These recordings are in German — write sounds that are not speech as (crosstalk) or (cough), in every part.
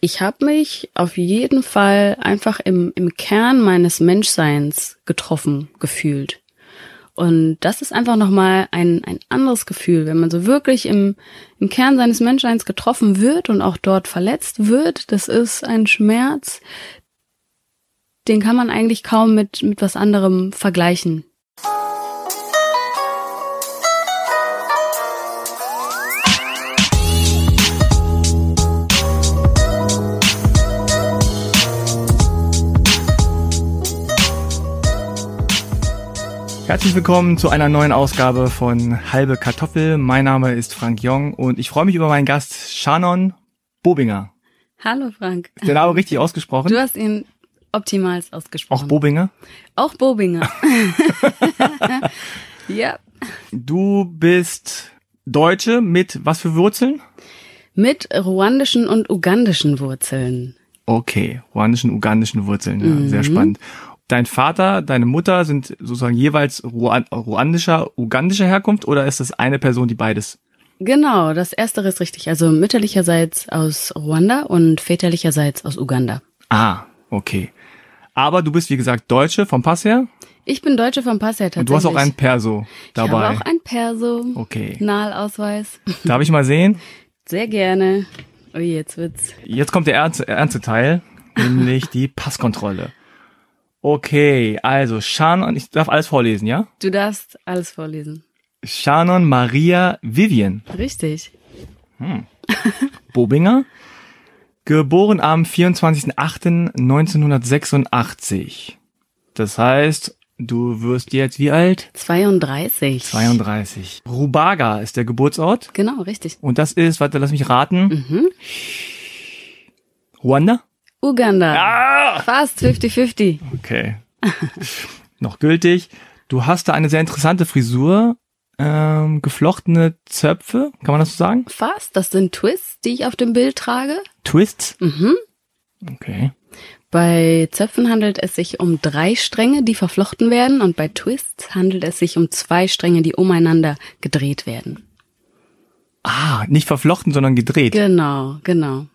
Ich habe mich auf jeden Fall einfach im, im Kern meines Menschseins getroffen gefühlt. Und das ist einfach nochmal ein, ein anderes Gefühl, wenn man so wirklich im, im Kern seines Menschseins getroffen wird und auch dort verletzt wird. Das ist ein Schmerz, den kann man eigentlich kaum mit, mit was anderem vergleichen. Herzlich willkommen zu einer neuen Ausgabe von Halbe Kartoffel. Mein Name ist Frank Jong und ich freue mich über meinen Gast Shannon Bobinger. Hallo Frank. Ist der Name richtig ausgesprochen? Du hast ihn optimal ausgesprochen. Auch Bobinger? Auch Bobinger. (laughs) ja. Du bist Deutsche mit was für Wurzeln? Mit ruandischen und ugandischen Wurzeln. Okay, ruandischen, ugandischen Wurzeln, ja, mhm. sehr spannend dein Vater, deine Mutter sind sozusagen jeweils ruandischer, ugandischer Herkunft oder ist das eine Person, die beides? Genau, das erstere ist richtig. Also mütterlicherseits aus Ruanda und väterlicherseits aus Uganda. Ah, okay. Aber du bist, wie gesagt, Deutsche vom Pass her? Ich bin Deutsche vom Pass her tatsächlich. Und du hast auch ein Perso dabei. Ich habe auch ein Perso. Okay. Nahlausweis. (laughs) Darf ich mal sehen? Sehr gerne. Oh, jetzt wird's. Jetzt kommt der ernste, ernste Teil, nämlich die Passkontrolle. Okay, also Shannon, ich darf alles vorlesen, ja? Du darfst alles vorlesen. Shannon Maria Vivian. Richtig. Hm. (laughs) Bobinger, geboren am 24.08.1986. Das heißt, du wirst jetzt wie alt? 32. 32. Rubaga ist der Geburtsort. Genau, richtig. Und das ist, warte, lass mich raten. Mhm. Ruanda? Uganda. Ah! Fast 50-50. Okay. (laughs) Noch gültig. Du hast da eine sehr interessante Frisur. Ähm, geflochtene Zöpfe, kann man das so sagen? Fast. Das sind Twists, die ich auf dem Bild trage. Twists? Mhm. Okay. Bei Zöpfen handelt es sich um drei Stränge, die verflochten werden, und bei Twists handelt es sich um zwei Stränge, die umeinander gedreht werden. Ah, nicht verflochten, sondern gedreht. Genau, genau.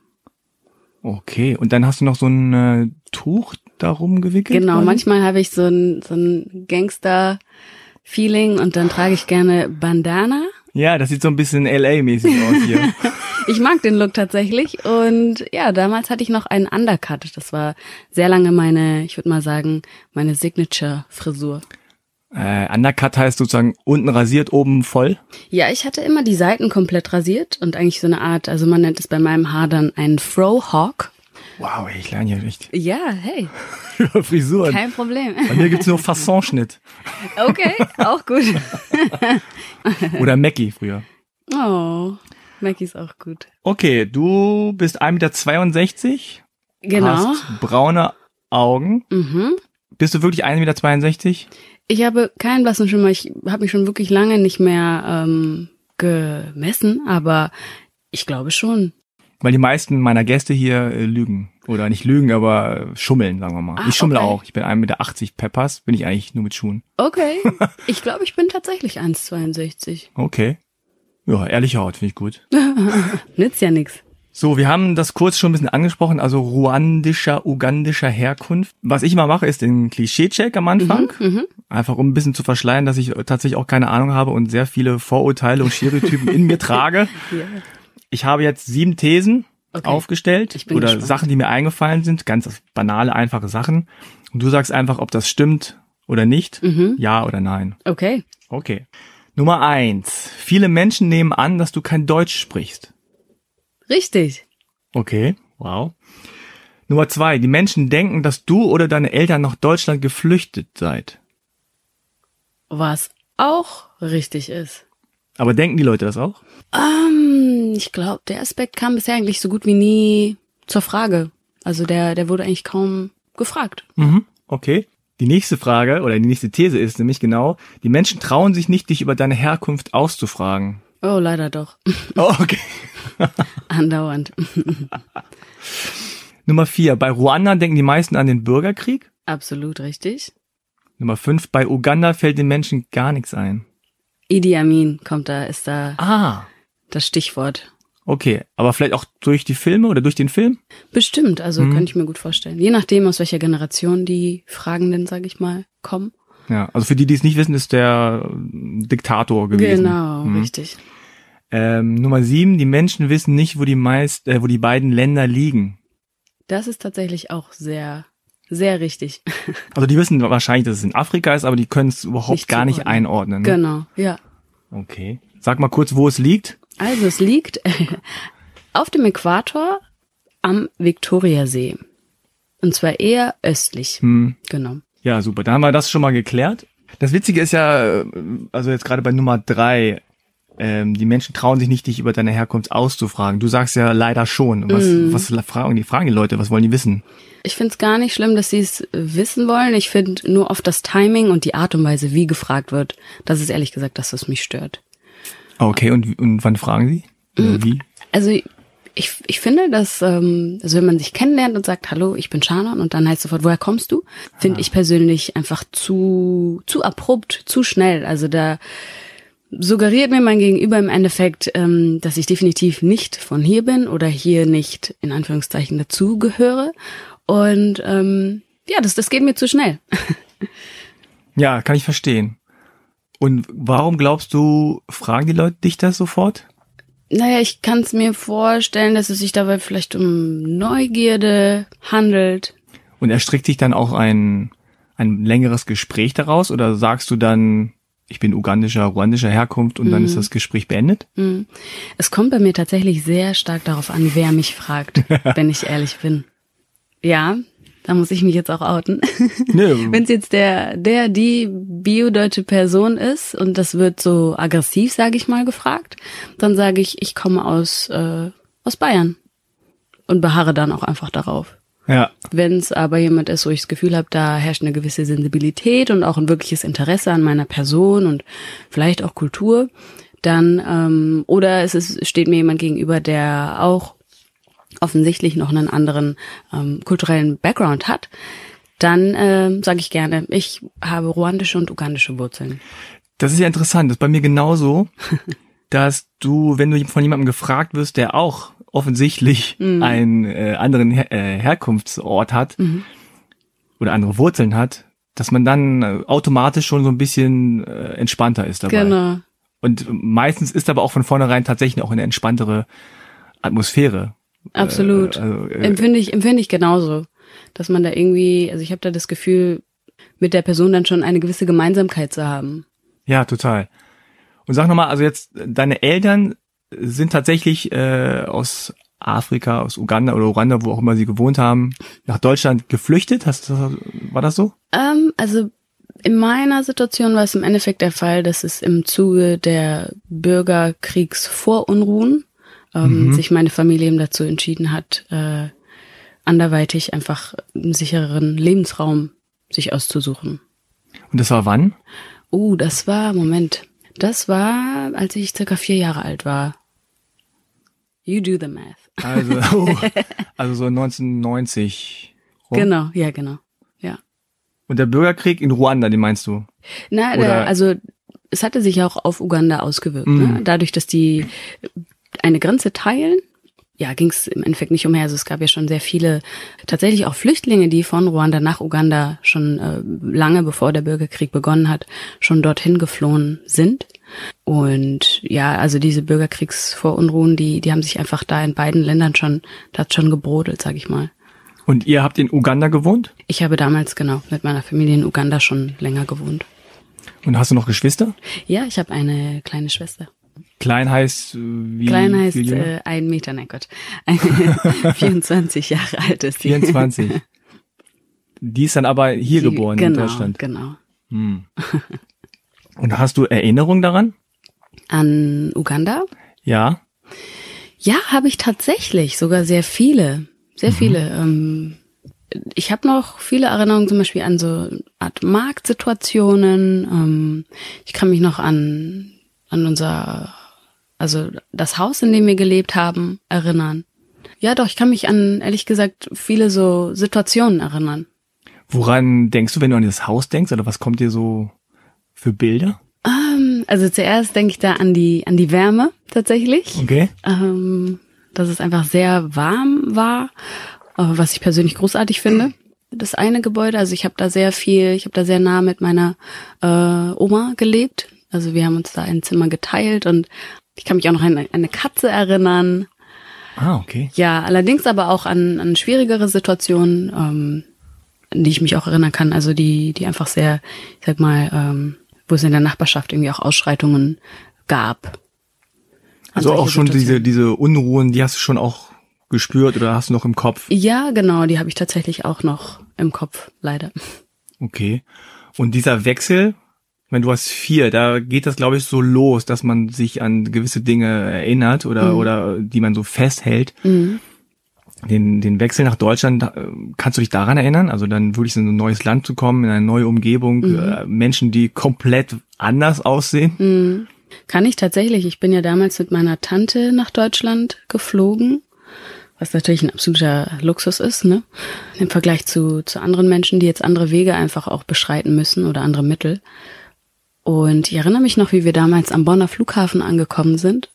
Okay, und dann hast du noch so ein äh, Tuch darum gewickelt? Genau, quasi? manchmal habe ich so ein, so ein Gangster-Feeling und dann trage ich gerne Bandana. Ja, das sieht so ein bisschen LA-mäßig aus hier. (laughs) ich mag den Look tatsächlich und ja, damals hatte ich noch einen Undercut. Das war sehr lange meine, ich würde mal sagen, meine Signature-Frisur. Äh, Undercut heißt sozusagen unten rasiert, oben voll? Ja, ich hatte immer die Seiten komplett rasiert und eigentlich so eine Art, also man nennt es bei meinem Haar dann einen Frohawk. Wow, ich lerne hier nicht. Ja, hey. (laughs) Über Frisuren. Kein Problem. Bei mir gibt's nur Fassonschnitt. Okay, auch gut. (laughs) Oder Mackie früher. Oh, Mackie ist auch gut. Okay, du bist 1,62 Meter. Genau. Hast braune Augen. Mhm. Bist du wirklich 1,62 Meter? Ich habe keinen blassen Schimmer. Ich habe mich schon wirklich lange nicht mehr ähm, gemessen, aber ich glaube schon. Weil die meisten meiner Gäste hier äh, lügen. Oder nicht lügen, aber schummeln, sagen wir mal. Ah, ich schummle okay. auch. Ich bin 1,80 Meter Peppers, bin ich eigentlich nur mit Schuhen. Okay. (laughs) Ich glaube, ich bin tatsächlich 1,62. Okay. Ja, ehrliche Haut, finde ich gut. (laughs) Nützt ja nix. So, wir haben das kurz schon ein bisschen angesprochen, also ruandischer, ugandischer Herkunft. Was ich immer mache, ist den Klischee-Check am Anfang. Mhm, Einfach um ein bisschen zu verschleiern, dass ich tatsächlich auch keine Ahnung habe und sehr viele Vorurteile und Stereotypen in mir trage. (laughs) Ja. Ich habe jetzt sieben Thesen Okay. aufgestellt oder gespannt. Sachen, die mir eingefallen sind, ganz banale, einfache Sachen. Und du sagst einfach, ob das stimmt oder nicht, Mhm. ja oder nein. Okay. Okay. Nummer eins. Viele Menschen nehmen an, dass du kein Deutsch sprichst. Richtig. Okay, wow. Nummer zwei. Die Menschen denken, dass du oder deine Eltern nach Deutschland geflüchtet seid. Was auch richtig ist. Aber denken die Leute das auch? Ähm, ich glaube, der Aspekt kam bisher eigentlich so gut wie nie zur Frage. Also der, der wurde eigentlich kaum gefragt. Mhm. Okay. Die nächste Frage oder die nächste These ist nämlich genau, die Menschen trauen sich nicht, dich über deine Herkunft auszufragen. Oh, leider doch. (laughs) Oh, okay. (laughs) Andauernd. (laughs) Nummer vier. Bei Ruanda denken die meisten an den Bürgerkrieg. Absolut richtig. Nummer fünf. Bei Uganda fällt den Menschen gar nichts ein. Idi Amin kommt da, ist da Ah. das Stichwort. Okay, aber vielleicht auch durch die Filme oder durch den Film? Bestimmt, also mhm. könnte ich mir gut vorstellen. Je nachdem, aus welcher Generation die Fragenden, sage ich mal, kommen. Ja, also für die, die es nicht wissen, ist der Diktator gewesen. Genau, mhm. richtig. Ähm, Nummer sieben, die Menschen wissen nicht, wo die meist, äh, wo die beiden Länder liegen. Das ist tatsächlich auch sehr, sehr richtig. (laughs) Also die wissen wahrscheinlich, dass es in Afrika ist, aber die können es überhaupt nicht gar nicht einordnen. Ne? Genau, ja. Okay. Sag mal kurz, wo es liegt. Also es liegt (laughs) auf dem Äquator am Viktoriasee. Und zwar eher östlich. Hm. Genau. Ja, super. Da haben wir das schon mal geklärt. Das Witzige ist ja, also jetzt gerade bei Nummer drei, ähm, die Menschen trauen sich nicht, dich über deine Herkunft auszufragen. Du sagst ja leider schon. Was, mm. was fragen die? Fragen die Leute, was wollen die wissen? Ich finde es gar nicht schlimm, dass sie es wissen wollen. Ich finde nur oft das Timing und die Art und Weise, wie gefragt wird, das ist ehrlich gesagt das, was mich stört. Okay, und, und wann fragen Sie? Oder wie? Also ich, ich finde, dass, ähm, also wenn man sich kennenlernt und sagt, hallo, ich bin Shannon und dann heißt sofort, woher kommst du, finde ah. ich persönlich einfach zu, zu abrupt, zu schnell. Also da suggeriert mir mein Gegenüber im Endeffekt, ähm, dass ich definitiv nicht von hier bin oder hier nicht in Anführungszeichen dazugehöre. Und ähm, ja, das, das geht mir zu schnell. (laughs) ja, kann ich verstehen. Und warum glaubst du, fragen die Leute dich das sofort? Naja, ich kann es mir vorstellen, dass es sich dabei vielleicht um Neugierde handelt. Und erstrickt sich dann auch ein, ein längeres Gespräch daraus oder sagst du dann, ich bin ugandischer, ruandischer Herkunft und mm. dann ist mhm. das Gespräch beendet? Mm. Es kommt bei mir tatsächlich sehr stark darauf an, wer mich fragt, (laughs) wenn ich ehrlich bin. Ja, da muss ich mich jetzt auch outen. Nee. (laughs) Wenn es jetzt der, der, die biodeutsche Person ist und das wird so aggressiv, sage ich mal, gefragt, dann sage ich, ich komme aus, äh, aus Bayern und beharre dann auch einfach darauf. Ja. Wenn es aber jemand ist, wo ich das Gefühl habe, da herrscht eine gewisse Sensibilität und auch ein wirkliches Interesse an meiner Person und vielleicht auch Kultur, dann ähm, oder es ist, steht mir jemand gegenüber, der auch offensichtlich noch einen anderen ähm, kulturellen Background hat, dann äh, sage ich gerne, ich habe ruandische und ugandische Wurzeln. Das ist ja interessant, das ist bei mir genauso, (laughs) dass du, wenn du von jemandem gefragt wirst, der auch offensichtlich mhm. einen äh, anderen Her äh, Herkunftsort hat mhm. oder andere Wurzeln hat, dass man dann äh, automatisch schon so ein bisschen äh, entspannter ist dabei. Genau. Und meistens ist aber auch von vornherein tatsächlich auch eine entspanntere Atmosphäre. Absolut. Äh, also, äh, empfinde ich, empfinde ich genauso. Dass man da irgendwie, also ich habe da das Gefühl, mit der Person dann schon eine gewisse Gemeinsamkeit zu haben. Ja, total. Und sag nochmal, also jetzt, deine Eltern sind tatsächlich äh, aus Afrika, aus Uganda oder Uganda, wo auch immer sie gewohnt haben, nach Deutschland geflüchtet? Hast, war das so? Ähm, also in meiner Situation war es im Endeffekt der Fall, dass es im Zuge der Bürgerkriegsvorunruhen ähm, mhm. sich meine Familie eben dazu entschieden hat, äh, anderweitig einfach einen sichereren Lebensraum sich auszusuchen. Und das war wann? Oh, das war, Moment, das war, als ich circa vier Jahre alt war. You do the math. Also, (laughs) oh, also so 1990. Rum. Genau, ja, genau, ja. Und der Bürgerkrieg in Ruanda, den meinst du? Na, der, also es hatte sich auch auf Uganda ausgewirkt. Mm. Ne? Mhm. Dadurch, dass die eine Grenze teilen. Ja, ging es im Endeffekt nicht umher. Also es gab ja schon sehr viele, tatsächlich auch Flüchtlinge, die von Ruanda nach Uganda schon äh, lange bevor der Bürgerkrieg begonnen hat, schon dorthin geflohen sind. Und ja, also diese Bürgerkriegsvorunruhen, die, die haben sich einfach da in beiden Ländern schon, da hat schon gebrodelt, sag ich mal. Und ihr habt in Uganda gewohnt? Ich habe damals genau mit meiner Familie in Uganda schon länger gewohnt. Und hast du noch Geschwister? Ja, ich habe eine kleine Schwester. Klein heißt äh, wie? Klein heißt äh, ein Meter, nein Gott. (laughs) 24 Jahre alt ist sie. 24. Die ist dann aber hier die, geboren genau, in Deutschland. Genau. Hm. Und hast du Erinnerungen daran? An Uganda? Ja. Ja, habe ich tatsächlich, sogar sehr viele. Sehr mhm. viele. Ähm, ich habe noch viele Erinnerungen zum Beispiel an so Art Marktsituationen. Ähm, ich kann mich noch an an unser, also das Haus, in dem wir gelebt haben, erinnern. Ja, doch, ich kann mich an, ehrlich gesagt, viele so Situationen erinnern. Woran denkst du, wenn du an das Haus denkst, oder was kommt dir so für Bilder? Ähm, also zuerst denke ich da an die an die Wärme tatsächlich. Okay. Ähm, dass es einfach sehr warm war, äh, was ich persönlich großartig finde. Das eine Gebäude, also ich habe da sehr viel, ich habe da sehr nah mit meiner äh, Oma gelebt. Also wir haben uns da ein Zimmer geteilt und ich kann mich auch noch an eine Katze erinnern. Ah, okay. Ja, allerdings aber auch an, an schwierigere Situationen, ähm, an die ich mich auch erinnern kann. Also die, die einfach sehr, ich sag mal, ähm, wo es in der Nachbarschaft irgendwie auch Ausschreitungen gab. Also auch schon diese, diese Unruhen, die hast du schon auch gespürt oder hast du noch im Kopf? Ja, genau, die habe ich tatsächlich auch noch im Kopf, leider. Okay. Und dieser Wechsel, meine, du hast vier, da geht das, glaube ich, so los, dass man sich an gewisse Dinge erinnert oder, mhm. oder die man so festhält. Mhm. Den, den Wechsel nach Deutschland, kannst du dich daran erinnern? Also dann wirklich in ein neues Land zu kommen, in eine neue Umgebung, mhm. Äh, Menschen, die komplett anders aussehen? Mhm. Kann ich tatsächlich. Ich bin ja damals mit meiner Tante nach Deutschland geflogen, was natürlich ein absoluter Luxus ist, ne? Im Vergleich zu, zu anderen Menschen, die jetzt andere Wege einfach auch beschreiten müssen oder andere Mittel. Und ich erinnere mich noch, wie wir damals am Bonner Flughafen angekommen sind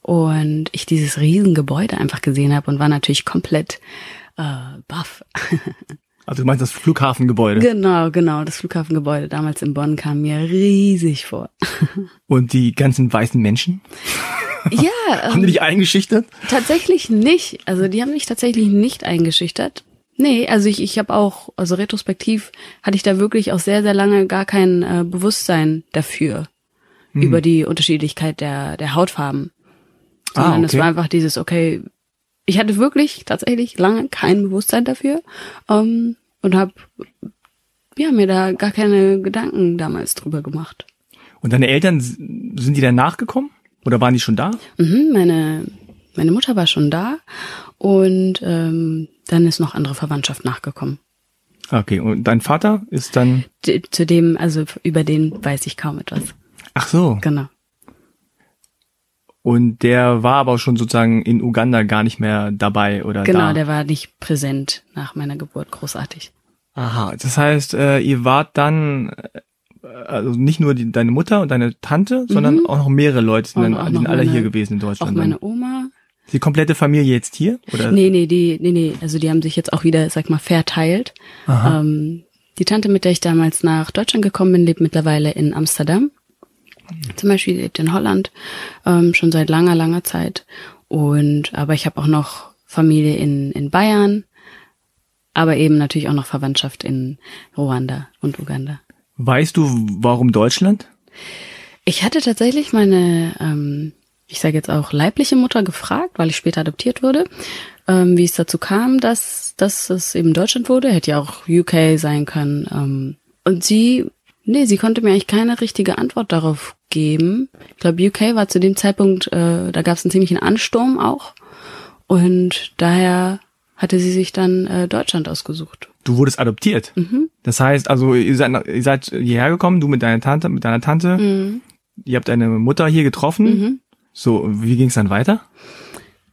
und ich dieses Riesengebäude einfach gesehen habe und war natürlich komplett äh, baff. (laughs) Also du meinst das Flughafengebäude? Genau, genau. Das Flughafengebäude damals in Bonn kam mir riesig vor. (laughs) Und die ganzen weißen Menschen? Ja. (laughs) haben die dich ähm, eingeschüchtert? Tatsächlich nicht. Also die haben mich tatsächlich nicht eingeschüchtert. Nee, also ich, ich habe auch, also retrospektiv hatte ich da wirklich auch sehr, sehr lange gar kein äh, Bewusstsein dafür. Hm. Über die Unterschiedlichkeit der, der Hautfarben. Ah, Sondern ah, okay. es war einfach dieses, okay, ich hatte wirklich tatsächlich lange kein Bewusstsein dafür ähm, und habe ja, mir da gar keine Gedanken damals drüber gemacht. Und deine Eltern, sind die dann nachgekommen? Oder waren die schon da? Mhm, meine, meine Mutter war schon da und ähm, dann ist noch andere Verwandtschaft nachgekommen. Okay, und dein Vater ist dann? Zu dem, also über den weiß ich kaum etwas. Ach so. Genau. Und der war aber schon sozusagen in Uganda gar nicht mehr dabei oder Genau, da. der war nicht präsent nach meiner Geburt, großartig. Aha, das heißt, äh, ihr wart dann äh, also nicht nur die, deine Mutter und deine Tante, sondern mhm. auch noch mehrere Leute, die, dann, die sind alle meine, hier gewesen in Deutschland. Auch meine Oma. Die komplette Familie jetzt hier? Oder? Nee, nee, die, nee, nee, also die haben sich jetzt auch wieder, sag mal, verteilt. Ähm, die Tante, mit der ich damals nach Deutschland gekommen bin, lebt mittlerweile in Amsterdam. Zum Beispiel lebt in Holland ähm, schon seit langer, langer Zeit. Und aber ich habe auch noch Familie in, in Bayern, aber eben natürlich auch noch Verwandtschaft in Ruanda und Uganda. Weißt du, warum Deutschland? Ich hatte tatsächlich meine, ähm, ich sage jetzt auch leibliche Mutter gefragt, weil ich später adoptiert wurde, ähm, wie es dazu kam, dass, dass es eben Deutschland wurde. Hätte ja auch UK sein können. Ähm, und sie Nee, sie konnte mir eigentlich keine richtige Antwort darauf geben. Ich glaube, UK war zu dem Zeitpunkt, äh, da gab es einen ziemlichen Ansturm auch. Und daher hatte sie sich dann äh, Deutschland ausgesucht. Du wurdest adoptiert. Mhm. Das heißt, also ihr seid, ihr seid hierher gekommen, du mit deiner Tante, mit deiner Tante. Mhm. Ihr habt deine Mutter hier getroffen. Mhm. So, wie ging es dann weiter?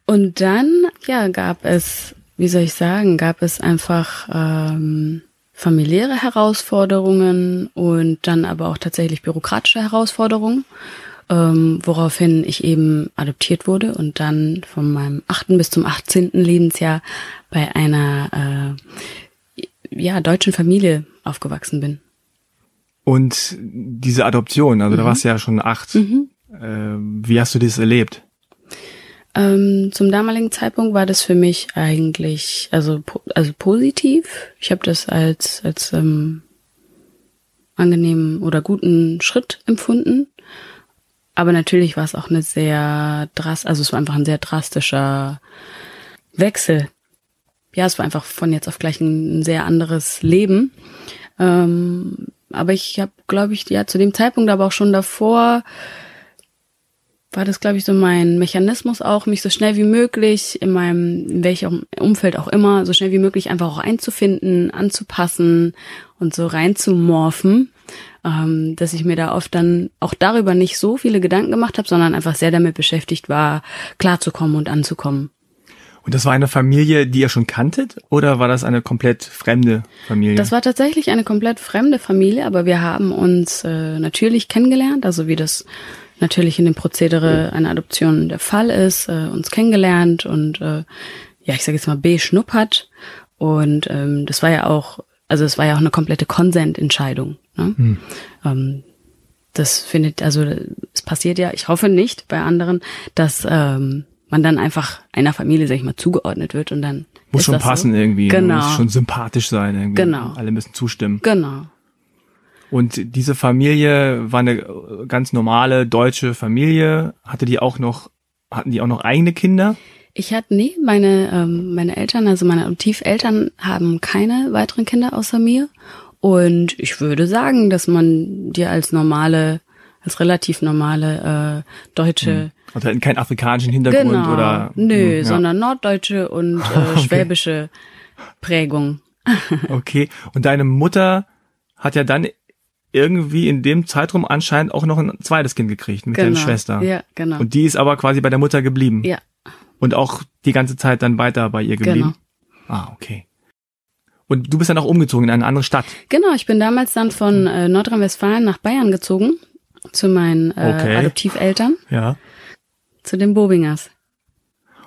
Und dann, ja, gab es, wie soll ich sagen, gab es einfach ähm, familiäre Herausforderungen und dann aber auch tatsächlich bürokratische Herausforderungen, ähm, woraufhin ich eben adoptiert wurde und dann von meinem achten bis zum achtzehnten Lebensjahr bei einer äh, ja, deutschen Familie aufgewachsen bin. Und diese Adoption, also mhm. da warst du ja schon acht. Mhm. Äh, wie hast du das erlebt? Ähm, zum damaligen Zeitpunkt war das für mich eigentlich also also positiv. Ich habe das als als ähm, angenehmen oder guten Schritt empfunden. Aber natürlich war es auch eine sehr drast, also es war einfach ein sehr drastischer Wechsel. Ja, es war einfach von jetzt auf gleich ein, ein sehr anderes Leben. Ähm, aber ich habe, glaube ich, ja zu dem Zeitpunkt, aber auch schon davor war das, glaube ich, so mein Mechanismus auch, mich so schnell wie möglich in meinem, in welchem Umfeld auch immer, so schnell wie möglich einfach auch einzufinden, anzupassen und so reinzumorphen, ähm, dass ich mir da oft dann auch darüber nicht so viele Gedanken gemacht habe, sondern einfach sehr damit beschäftigt war, klarzukommen und anzukommen. Und das war eine Familie, die ihr schon kanntet oder war das eine komplett fremde Familie? Das war tatsächlich eine komplett fremde Familie, aber wir haben uns äh, natürlich kennengelernt, also wie das natürlich in dem Prozedere einer Adoption der Fall ist, äh, uns kennengelernt und äh, ja, ich sage jetzt mal beschnuppert. Und ähm, das war ja auch, also es war ja auch eine komplette Konsententscheidung. Ne? Hm. Ähm, das findet, also es passiert ja, ich hoffe nicht bei anderen, dass ähm, man dann einfach einer Familie, sag ich mal, zugeordnet wird und dann. Muss schon passen so. irgendwie. Genau. Muss schon sympathisch sein irgendwie. Genau. Alle müssen zustimmen. Genau. Und diese Familie war eine ganz normale deutsche Familie. Hatte die auch noch, hatten die auch noch eigene Kinder? Ich hatte, nee, meine, ähm, meine Eltern, also meine Adoptiveltern haben keine weiteren Kinder außer mir. Und ich würde sagen, dass man dir als normale, als relativ normale äh, deutsche hm. Also hatten keinen afrikanischen Hintergrund genau, oder? Nö, hm, ja. sondern norddeutsche und äh, (laughs) okay. schwäbische Prägung. (laughs) okay. Und deine Mutter hat ja dann irgendwie in dem Zeitraum anscheinend auch noch ein zweites Kind gekriegt mit genau. der Schwester. Ja, genau. Und die ist aber quasi bei der Mutter geblieben. Ja. Und auch die ganze Zeit dann weiter bei ihr geblieben. Genau. Ah, okay. Und du bist dann auch umgezogen in eine andere Stadt. Genau, ich bin damals dann von äh, Nordrhein-Westfalen nach Bayern gezogen zu meinen äh, okay. Adoptiveltern. Ja. Zu den Bobingers.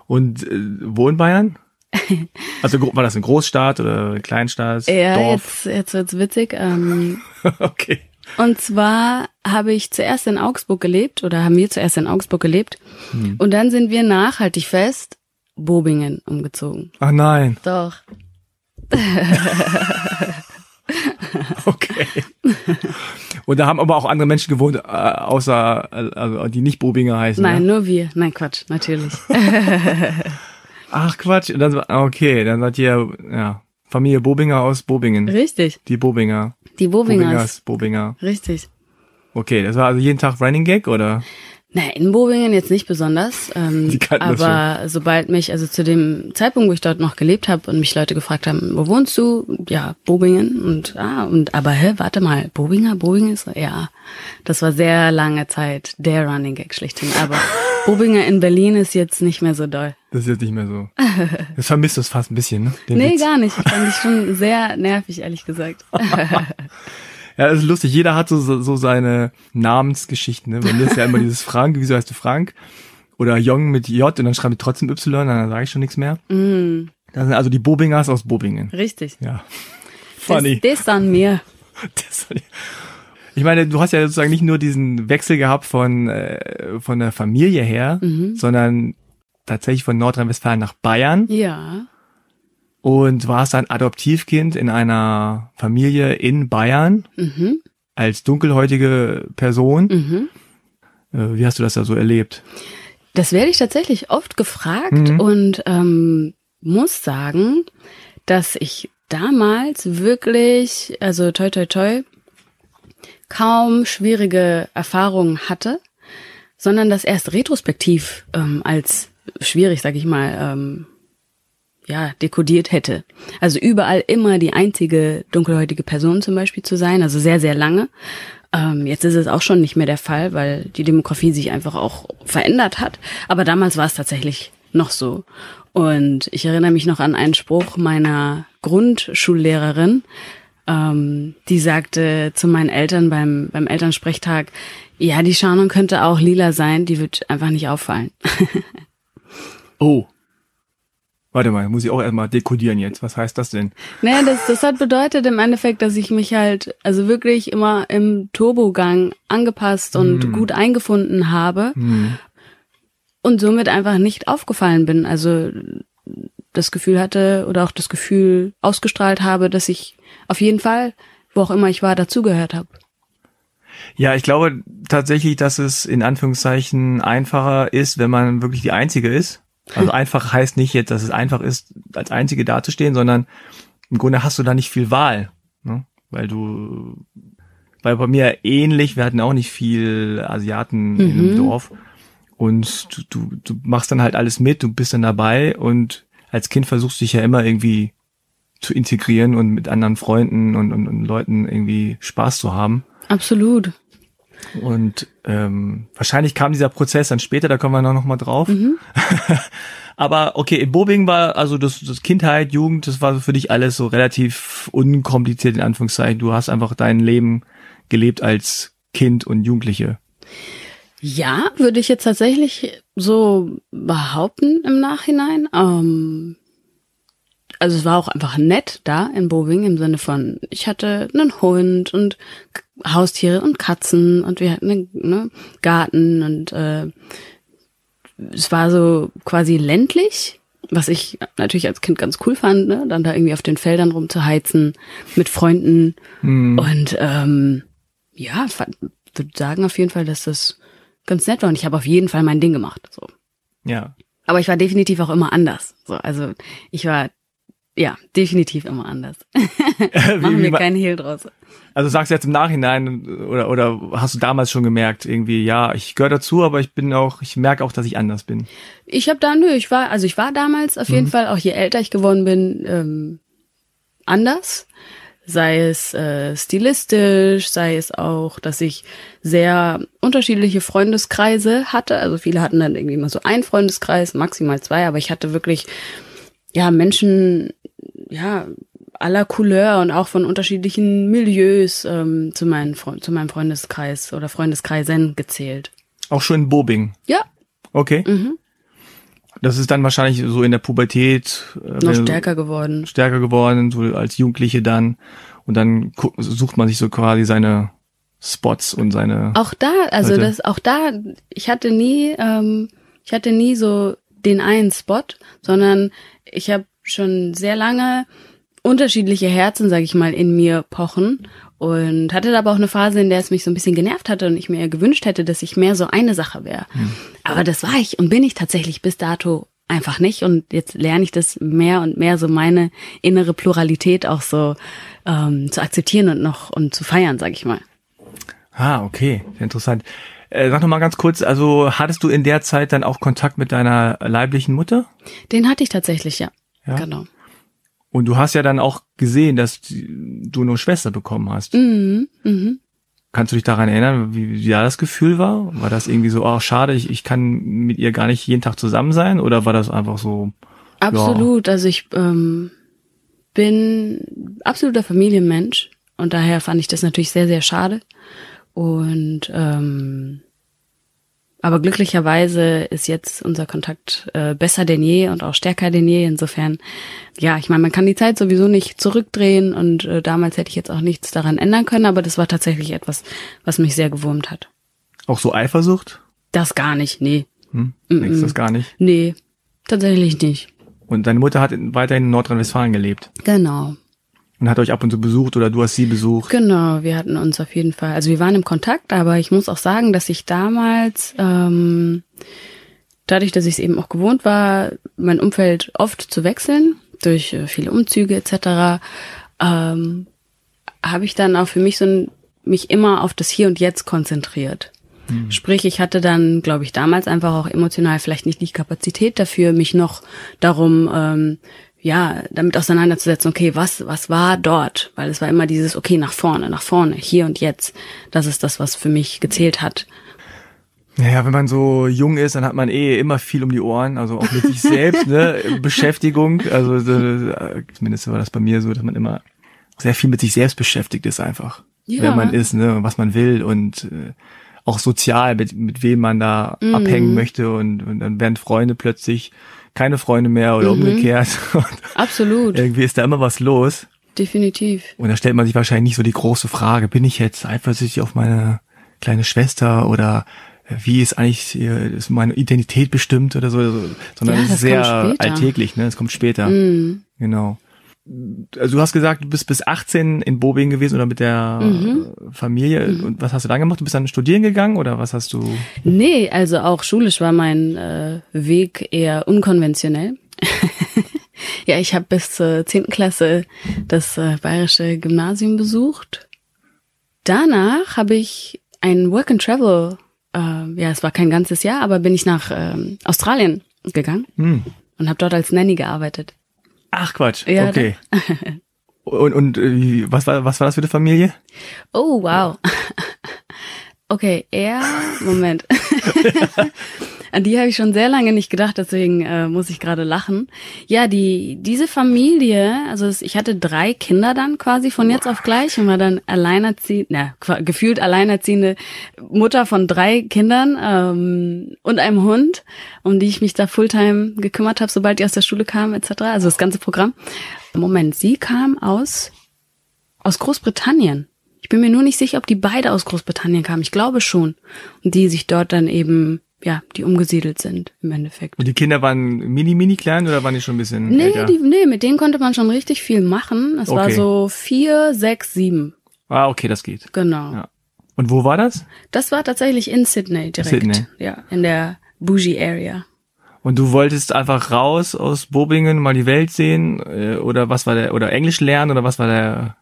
Und äh, wo in Bayern? (laughs) Also war das eine Großstadt oder eine Kleinstadt? Ja, Dorf? jetzt, jetzt wird's witzig. Ähm, (laughs) okay. Und zwar habe ich zuerst in Augsburg gelebt oder haben wir zuerst in Augsburg gelebt hm. und dann sind wir nachhaltig fest Bobingen umgezogen. Ach nein. Doch. (laughs) okay. Und da haben aber auch andere Menschen gewohnt, äh, außer also die nicht Bobinger heißen. Nein, ja? nur wir. Nein, Quatsch, natürlich. Ach Quatsch, und dann okay, dann seid ihr ja Familie Bobinger aus Bobingen. Richtig. Die Bobinger. Die Bobingers. Bobingers, Bobinger. Richtig. Okay, das war also jeden Tag Running Gag oder? Na, in Bobingen jetzt nicht besonders. Ähm, aber sobald mich, also zu dem Zeitpunkt, wo ich dort noch gelebt habe und mich Leute gefragt haben, wo wohnst du? Ja, Bobingen. Und ah, und aber hä, warte mal, Bobinger, Bobingen ist ja. Das war sehr lange Zeit der Running Gag schlechthin. Aber (laughs) Bobinger in Berlin ist jetzt nicht mehr so doll. Das ist jetzt nicht mehr so. (laughs) Das vermisst du es fast ein bisschen, ne? Den nee, Witz. gar nicht. Ich fand ich schon (laughs) sehr nervig, ehrlich gesagt. Ja, das ist lustig. Jeder hat so, so seine Namensgeschichten. Ne? Bei mir ist ja immer (laughs) dieses Frank, wieso heißt du Frank? Oder Jong mit J und dann schreibe ich trotzdem Y, dann sage ich schon nichts mehr. Mm. Das sind also die Bobingers aus Bobingen. Richtig. Ja. Funny. Das, (laughs) das dann mir. Das, ich meine, du hast ja sozusagen nicht nur diesen Wechsel gehabt von, äh, von der Familie her, mhm. sondern tatsächlich von Nordrhein-Westfalen nach Bayern. Ja und warst ein Adoptivkind in einer Familie in Bayern mhm. als dunkelhäutige Person. Mhm. Äh, wie hast du das da so erlebt? Das werde ich tatsächlich oft gefragt mhm. und ähm, muss sagen, dass ich damals wirklich, also toi toi toi, kaum schwierige Erfahrungen hatte, sondern das erst retrospektiv ähm, als schwierig, sag ich mal, ähm, ja, dekodiert hätte. Also überall immer die einzige dunkelhäutige Person zum Beispiel zu sein, also sehr, sehr lange. Ähm, jetzt ist es auch schon nicht mehr der Fall, weil die Demografie sich einfach auch verändert hat. Aber damals war es tatsächlich noch so. Und ich erinnere mich noch an einen Spruch meiner Grundschullehrerin, ähm, die sagte zu meinen Eltern beim, beim Elternsprechtag, ja, die Schanon könnte auch lila sein, die wird einfach nicht auffallen. (laughs) oh. Warte mal, muss ich auch erstmal dekodieren jetzt. Was heißt das denn? Naja, das, das hat bedeutet im Endeffekt, dass ich mich halt also wirklich immer im Turbogang angepasst und mm. gut eingefunden habe mm. und somit einfach nicht aufgefallen bin. Also das Gefühl hatte oder auch das Gefühl ausgestrahlt habe, dass ich auf jeden Fall, wo auch immer ich war, dazugehört habe. Ja, ich glaube tatsächlich, dass es in Anführungszeichen einfacher ist, wenn man wirklich die Einzige ist also einfach heißt nicht jetzt, dass es einfach ist, als Einzige dazustehen, sondern im Grunde hast du da nicht viel Wahl. Ne? Weil du, weil bei mir ähnlich, wir hatten auch nicht viel Asiaten mhm. im Dorf. Und du, du, du machst dann halt alles mit, du bist dann dabei und als Kind versuchst du dich ja immer irgendwie zu integrieren und mit anderen Freunden und, und, und Leuten irgendwie Spaß zu haben. Absolut. Und ähm, wahrscheinlich kam dieser Prozess dann später, da kommen wir noch mal drauf. Mhm. (laughs) Aber okay, in Bobing war also das, das Kindheit, Jugend, das war für dich alles so relativ unkompliziert in Anführungszeichen. Du hast einfach dein Leben gelebt als Kind und Jugendliche. Ja, würde ich jetzt tatsächlich so behaupten im Nachhinein. Ähm, also es war auch einfach nett da in Bowing im Sinne von, ich hatte einen Hund und Haustiere und Katzen und wir hatten einen ne, Garten und äh, es war so quasi ländlich, was ich natürlich als Kind ganz cool fand, ne? dann da irgendwie auf den Feldern rumzuheizen mit Freunden mhm. und ähm, ja, würde sagen auf jeden Fall, dass das ganz nett war und ich habe auf jeden Fall mein Ding gemacht. So. Ja. Aber ich war definitiv auch immer anders. So, also ich war ja, definitiv immer anders. (laughs) Machen wir keinen Hehl draus. Also sagst du jetzt im Nachhinein oder oder hast du damals schon gemerkt irgendwie ja ich gehöre dazu aber ich bin auch ich merke auch dass ich anders bin. Ich habe da nö ich war also ich war damals auf jeden mhm. Fall auch je älter ich geworden bin ähm, anders sei es äh, stilistisch sei es auch dass ich sehr unterschiedliche Freundeskreise hatte also viele hatten dann irgendwie immer so ein Freundeskreis maximal zwei aber ich hatte wirklich ja, Menschen, ja, aller Couleur und auch von unterschiedlichen Milieus ähm, zu, meinen, zu meinem Freundeskreis oder Freundeskreisen gezählt. Auch schon in Bobing? Ja. Okay. Mhm. Das ist dann wahrscheinlich so in der Pubertät. Äh, Noch stärker geworden. Stärker geworden, so als Jugendliche dann. Und dann sucht man sich so quasi seine Spots und seine. Auch da, also Leute. das, auch da, ich hatte nie, ähm, ich hatte nie so den einen Spot, sondern ich habe schon sehr lange unterschiedliche Herzen, sage ich mal, in mir pochen und hatte aber auch eine Phase, in der es mich so ein bisschen genervt hatte und ich mir gewünscht hätte, dass ich mehr so eine Sache wäre. Hm. Aber das war ich und bin ich tatsächlich bis dato einfach nicht und jetzt lerne ich das mehr und mehr so meine innere Pluralität auch so ähm, zu akzeptieren und noch und zu feiern, sag ich mal. Ah, okay, interessant. Äh, sag noch mal ganz kurz, also hattest du in der Zeit dann auch Kontakt mit deiner leiblichen Mutter? Den hatte ich tatsächlich, ja. ja? Genau. Und du hast ja dann auch gesehen, dass du eine Schwester bekommen hast. Mhm. Mhm. Kannst du dich daran erinnern, wie, wie da das Gefühl war? War das irgendwie so, ach oh, schade, ich, ich kann mit ihr gar nicht jeden Tag zusammen sein? Oder war das einfach so? Absolut. Ja. Also ich ähm, bin absoluter Familienmensch und daher fand ich das natürlich sehr, sehr schade. Und ähm, aber glücklicherweise ist jetzt unser Kontakt äh, besser denn je und auch stärker denn je. Insofern, ja, ich meine, man kann die Zeit sowieso nicht zurückdrehen und äh, damals hätte ich jetzt auch nichts daran ändern können, aber das war tatsächlich etwas, was mich sehr gewurmt hat. Auch so Eifersucht? Das gar nicht, nee. Hm? Denkst das gar nicht? Nee, tatsächlich nicht. Und deine Mutter hat weiterhin in Nordrhein-Westfalen gelebt? Genau und hat euch ab und zu besucht oder du hast sie besucht? Genau, wir hatten uns auf jeden Fall, also wir waren im Kontakt, aber ich muss auch sagen, dass ich damals, ähm, dadurch, dass ich es eben auch gewohnt war, mein Umfeld oft zu wechseln, durch äh, viele Umzüge etc., ähm, habe ich dann auch für mich so ein, mich immer auf das Hier und Jetzt konzentriert. Hm. Sprich, ich hatte dann, glaube ich, damals einfach auch emotional vielleicht nicht die Kapazität dafür, mich noch darum ähm, ja, damit auseinanderzusetzen, okay, was, was war dort? Weil es war immer dieses, okay, nach vorne, nach vorne, hier und jetzt. Das ist das, was für mich gezählt hat. Naja, wenn man so jung ist, dann hat man eh immer viel um die Ohren, also auch mit sich (laughs) selbst, ne, Beschäftigung. Also zumindest war das bei mir so, dass man immer sehr viel mit sich selbst beschäftigt ist einfach. Ja. Wer man ist, ne, was man will und äh, auch sozial, mit, mit wem man da mhm. abhängen möchte und, und dann werden Freunde plötzlich keine Freunde mehr oder mhm. umgekehrt. (laughs) Absolut. irgendwie ist da immer was los. Definitiv. Und da stellt man sich wahrscheinlich nicht so die große Frage, bin ich jetzt eifersüchtig auf meine kleine Schwester oder äh, wie ist eigentlich ist meine Identität bestimmt oder so, sondern ja, es ist sehr alltäglich, ne? Es kommt später. Mhm. Genau also du hast gesagt, du bist bis 18 in Bobing gewesen oder mit der mhm. Familie. Mhm. Und was hast du dann gemacht? Du bist dann studieren gegangen oder was hast du? Nee, also auch schulisch war mein äh, Weg eher unkonventionell. (laughs) ja, ich habe bis zur 10. Klasse das äh, bayerische Gymnasium besucht. Danach habe ich ein Work and Travel, äh, ja, es war kein ganzes Jahr, aber bin ich nach äh, Australien gegangen mhm. und habe dort als Nanny gearbeitet. Ach Quatsch, ja, okay. (laughs) und und äh, was war was war das für eine Familie? Oh wow. (laughs) Okay, er, Moment. (laughs) An die habe ich schon sehr lange nicht gedacht, deswegen äh, muss ich gerade lachen. Ja, die diese Familie, also ich hatte drei Kinder dann quasi von jetzt auf gleich und war dann alleinerziehend, na, gefühlt alleinerziehende Mutter von drei Kindern ähm, und einem Hund, um die ich mich da Fulltime gekümmert habe, sobald die aus der Schule kamen etc. Also das ganze Programm. Moment, sie kam aus aus Großbritannien. Ich bin mir nur nicht sicher, ob die beide aus Großbritannien kamen. Ich glaube schon. Und die sich dort dann eben ja, die umgesiedelt sind im Endeffekt. Und die Kinder waren mini, mini klein oder waren die schon ein bisschen nee, älter? Die, nee, mit denen konnte man schon richtig viel machen. Es okay. war so vier, sechs, sieben. Ah, okay, das geht. Genau. Ja. Und wo war das? Das war tatsächlich in Sydney direkt. Sydney. Ja, in der Bougie Area. Und du wolltest einfach raus aus Bobingen, mal die Welt sehen, äh, oder was war der, oder Englisch lernen, oder was war der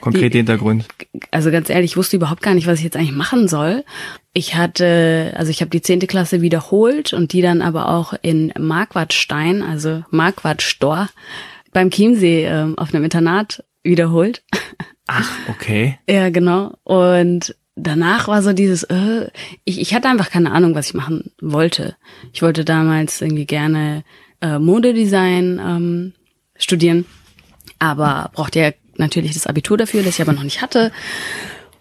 konkrete Hintergrund? Also ganz ehrlich, ich wusste überhaupt gar nicht, was ich jetzt eigentlich machen soll. Ich hatte, also ich habe die zehnte Klasse wiederholt und die dann aber auch in Marquardstein, also Marquardstor, beim Chiemsee äh, auf einem Internat wiederholt. Ach, okay. (laughs) ja, genau. Und danach war so dieses, äh, ich, ich hatte einfach keine Ahnung, was ich machen wollte. Ich wollte damals irgendwie gerne äh, Modedesign ähm, studieren, aber brauchte ja natürlich das Abitur dafür, das ich aber noch nicht hatte.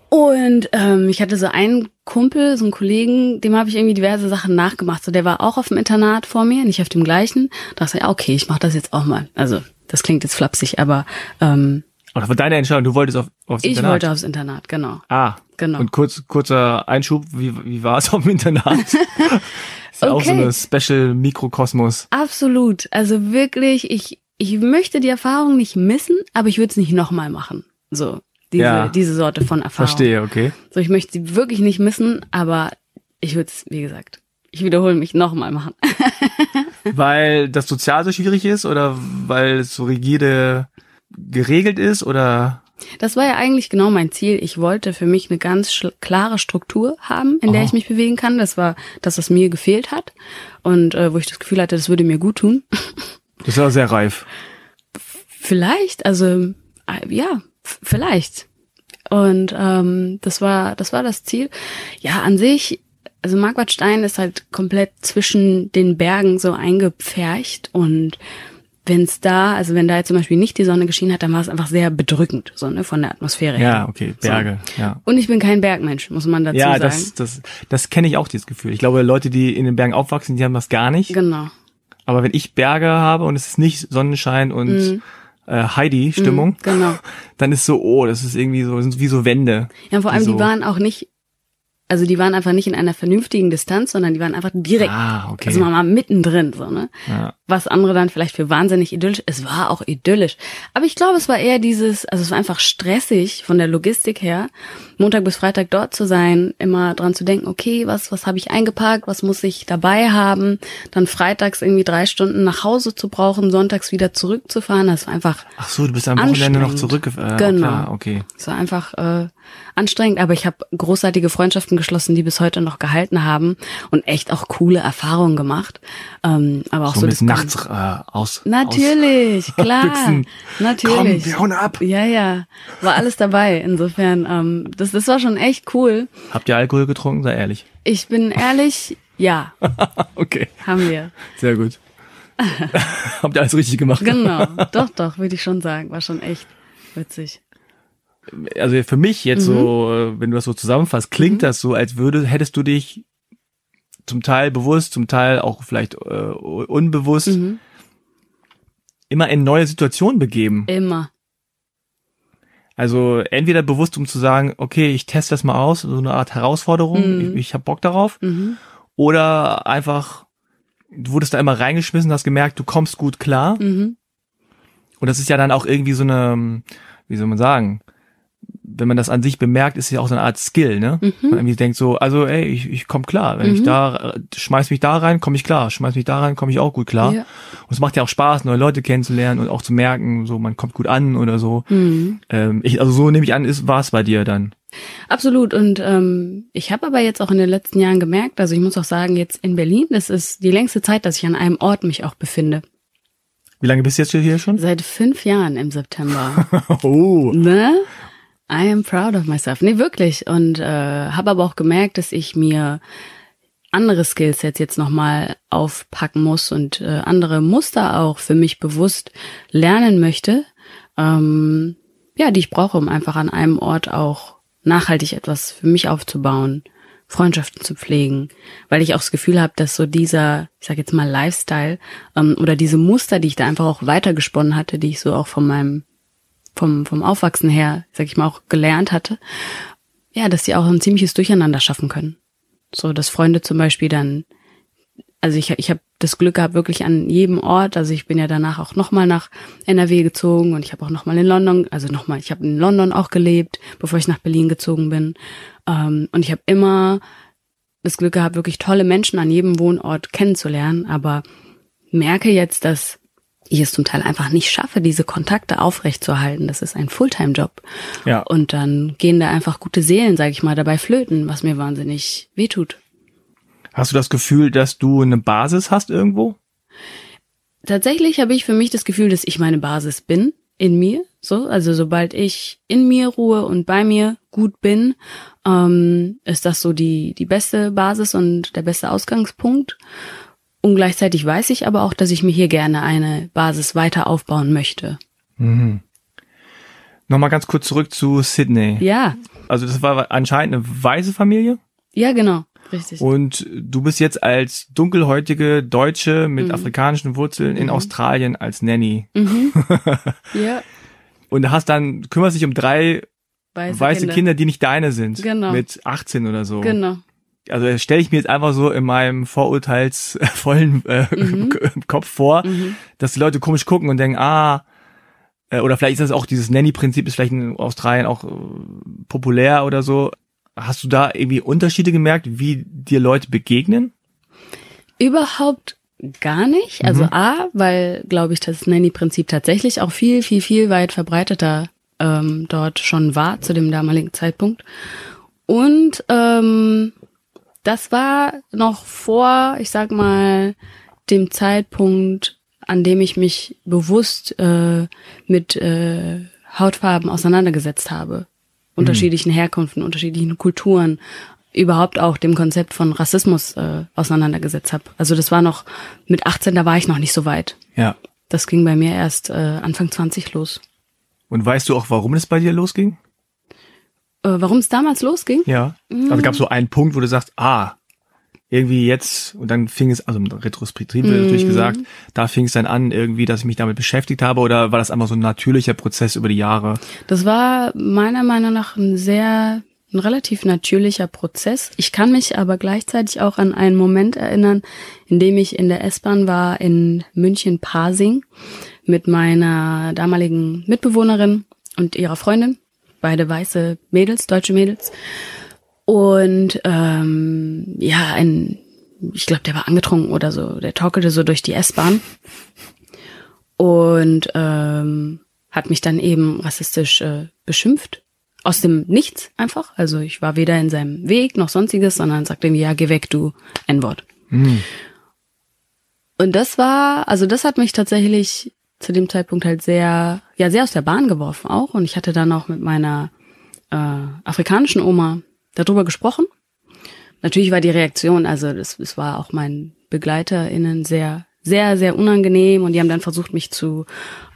Und ähm, ich hatte so einen Kumpel, so einen Kollegen, dem habe ich irgendwie diverse Sachen nachgemacht. So, der war auch auf dem Internat vor mir, nicht auf dem gleichen. Da dachte ich, ja, okay, ich mache das jetzt auch mal. Also, das klingt jetzt flapsig, aber ähm, aber das war deine Entscheidung, du wolltest auf, aufs Internat? Ich wollte aufs Internat, genau. Ah, genau. Und kurz, kurzer Einschub, wie, wie war es (laughs) auf dem Internat? (laughs) ist okay. auch so eine Special Mikrokosmos. Absolut. Also wirklich, ich, ich möchte die Erfahrung nicht missen, aber ich würde es nicht nochmal machen. So, diese, ja. diese Sorte von Erfahrung. Verstehe, okay. So, ich möchte sie wirklich nicht missen, aber ich würde es, wie gesagt, ich wiederhole mich nochmal machen. (laughs) weil das sozial so schwierig ist oder weil es so rigide geregelt ist oder? Das war ja eigentlich genau mein Ziel. Ich wollte für mich eine ganz klare Struktur haben, in der oh. ich mich bewegen kann. Das war das, was mir gefehlt hat und äh, wo ich das Gefühl hatte, das würde mir gut tun. (laughs) Das war sehr reif. Vielleicht, also äh, ja, vielleicht. Und ähm, das war das war das Ziel. Ja, an sich, also Marquardstein ist halt komplett zwischen den Bergen so eingepfercht und wenn es da, also wenn da jetzt zum Beispiel nicht die Sonne geschienen hat, dann war es einfach sehr bedrückend, so ne, von der Atmosphäre her. Ja, okay, Berge, so. ja. Und ich bin kein Bergmensch, muss man dazu ja, sagen. Ja, das, das, das kenne ich auch, dieses Gefühl. Ich glaube, Leute, die in den Bergen aufwachsen, die haben das gar nicht. Genau. Aber wenn ich Berge habe und es ist nicht Sonnenschein und mhm. äh, Heidi-Stimmung, mhm, genau. (laughs) dann ist so, oh, das ist irgendwie so, sind wie so Wände. Ja, vor allem, die, so die waren auch nicht also die waren einfach nicht in einer vernünftigen Distanz, sondern die waren einfach direkt, ah, okay. also mal mittendrin, so, ne? Ja. Was andere dann vielleicht für wahnsinnig idyllisch, es war auch idyllisch. Aber ich glaube, es war eher dieses, also es war einfach stressig von der Logistik her, Montag bis Freitag dort zu sein, immer dran zu denken, okay, was, was habe ich eingepackt, was muss ich dabei haben, dann freitags irgendwie drei Stunden nach Hause zu brauchen, sonntags wieder zurückzufahren, das war einfach Ach so, du bist am Wochenende noch zurückgefahren. Äh, genau. Klar, okay. Es war einfach äh, anstrengend, aber ich habe großartige Freundschaften geschlossen, die bis heute noch gehalten haben und echt auch coole Erfahrungen gemacht. Ähm, aber auch so, so das nachts äh, aus. Natürlich, (laughs) aus, klar, Büchsen. natürlich. Komm, wir hauen ab. Ja, ja, war alles dabei. Insofern, ähm, das, das war schon echt cool. Habt ihr Alkohol getrunken? Sei ehrlich. Ich bin ehrlich, ja. (laughs) okay. Haben wir. Sehr gut. (laughs) Habt ihr alles richtig gemacht? Genau, doch, doch, würde ich schon sagen. War schon echt witzig also für mich jetzt mhm. so, äh, wenn du das so zusammenfasst, klingt mhm. das so, als würde, hättest du dich zum Teil bewusst, zum Teil auch vielleicht äh, unbewusst mhm. immer in neue Situationen begeben. Immer. Also entweder bewusst, um zu sagen, okay, ich teste das mal aus, so eine Art Herausforderung, ich, ich habe Bock darauf. Mhm. Oder einfach, du wurdest da immer reingeschmissen, hast gemerkt, du kommst gut klar. Mhm. Und das ist ja dann auch irgendwie so eine, wie soll man sagen, wenn man das an sich bemerkt, ist ja auch so eine Art Skill, ne? Mhm. Man irgendwie denkt so, also ey, ich, ich komme klar. Wenn mhm. ich da schmeiß mich da rein, komme ich klar. Schmeiß mich da rein, komme ich auch gut klar. Ja. Und es macht ja auch Spaß, neue Leute kennenzulernen und auch zu merken, so man kommt gut an oder so. Mhm. Ähm, ich, also so nehme ich an, ist war es bei dir dann. Absolut. Und ähm, ich habe aber jetzt auch in den letzten Jahren gemerkt, also ich muss auch sagen, jetzt in Berlin, das ist die längste Zeit, dass ich an einem Ort mich auch befinde. Wie lange bist du jetzt hier schon? Seit fünf Jahren im September. (laughs) oh. Ne? I am proud of myself. Nee, wirklich. Und äh, habe aber auch gemerkt, dass ich mir andere Skillsets jetzt nochmal aufpacken muss und äh, andere Muster auch für mich bewusst lernen möchte, ähm, ja, die ich brauche, um einfach an einem Ort auch nachhaltig etwas für mich aufzubauen, Freundschaften zu pflegen, weil ich auch das Gefühl habe, dass so dieser, ich sag jetzt mal Lifestyle ähm, oder diese Muster, die ich da einfach auch weitergesponnen hatte, die ich so auch von meinem vom vom Aufwachsen her, sag ich mal, auch gelernt hatte, ja, dass die auch ein ziemliches Durcheinander schaffen können. So, dass Freunde zum Beispiel dann, also ich, ich habe das Glück gehabt, wirklich an jedem Ort, also ich bin ja danach auch nochmal nach NRW gezogen und ich habe auch nochmal in London, also nochmal, ich habe in London auch gelebt, bevor ich nach Berlin gezogen bin. Ähm, und ich habe immer das Glück gehabt, wirklich tolle Menschen an jedem Wohnort kennenzulernen, aber merke jetzt, dass ich es zum Teil einfach nicht schaffe, diese Kontakte aufrechtzuerhalten. Das ist ein Fulltime-Job. Ja. Und dann gehen da einfach gute Seelen, sage ich mal, dabei flöten, was mir wahnsinnig wehtut. Hast du das Gefühl, dass du eine Basis hast irgendwo? Tatsächlich habe ich für mich das Gefühl, dass ich meine Basis bin in mir. So, also sobald ich in mir ruhe und bei mir gut bin, ähm, ist das so die die beste Basis und der beste Ausgangspunkt. Und gleichzeitig weiß ich aber auch, dass ich mir hier gerne eine Basis weiter aufbauen möchte. Mhm. Nochmal ganz kurz zurück zu Sydney. Ja. Also das war anscheinend eine weiße Familie. Ja, genau. Richtig. Und du bist jetzt als dunkelhäutige Deutsche mit mhm. afrikanischen Wurzeln in mhm. Australien als Nanny. Mhm. (laughs) ja. Und hast dann, kümmerst dich um drei weiße, weiße Kinder. Kinder. die nicht deine sind. Genau. Mit 18 oder so. Genau also stelle ich mir jetzt einfach so in meinem vorurteilsvollen (laughs) äh, mhm. Kopf vor, mhm. dass die Leute komisch gucken und denken, ah, äh, oder vielleicht ist das auch dieses Nanny-Prinzip, ist vielleicht in Australien auch äh, populär oder so. Hast du da irgendwie Unterschiede gemerkt, wie dir Leute begegnen? Überhaupt gar nicht. Also mhm. A, weil, glaube ich, das Nanny-Prinzip tatsächlich auch viel, viel, viel weit verbreiteter ähm, dort schon war zu dem damaligen Zeitpunkt. Und ähm, das war noch vor, ich sag mal, dem Zeitpunkt, an dem ich mich bewusst äh, mit äh, Hautfarben auseinandergesetzt habe. Unterschiedlichen mhm. Herkünften, unterschiedlichen Kulturen, überhaupt auch dem Konzept von Rassismus äh, auseinandergesetzt habe. Also das war noch mit 18, da war ich noch nicht so weit. Ja. Das ging bei mir erst äh, Anfang 20 los. Und weißt du auch, warum es bei dir losging? Äh, warum es damals losging? Ja. Also gab es so einen Punkt, wo du sagst, ah, irgendwie jetzt, und dann fing es, also Retrospektiv wird natürlich mhm. gesagt, da fing es dann an, irgendwie, dass ich mich damit beschäftigt habe, oder war das einfach so ein natürlicher Prozess über die Jahre? Das war meiner Meinung nach ein sehr, ein relativ natürlicher Prozess. Ich kann mich aber gleichzeitig auch an einen Moment erinnern, in dem ich in der S-Bahn war in München-Pasing mit meiner damaligen Mitbewohnerin und ihrer Freundin beide weiße Mädels, deutsche Mädels. Und ähm, ja, ein, ich glaube, der war angetrunken oder so, der torkelte so durch die S-Bahn und ähm, hat mich dann eben rassistisch äh, beschimpft. Aus dem Nichts einfach. Also ich war weder in seinem Weg noch sonstiges, sondern sagte ihm, ja, geh weg, du N-Wort. Mhm. Und das war, also das hat mich tatsächlich zu dem Zeitpunkt halt sehr, ja, sehr aus der Bahn geworfen auch. Und ich hatte dann auch mit meiner äh, afrikanischen Oma darüber gesprochen. Natürlich war die Reaktion, also das, das war auch meinen BegleiterInnen sehr, sehr, sehr unangenehm und die haben dann versucht, mich zu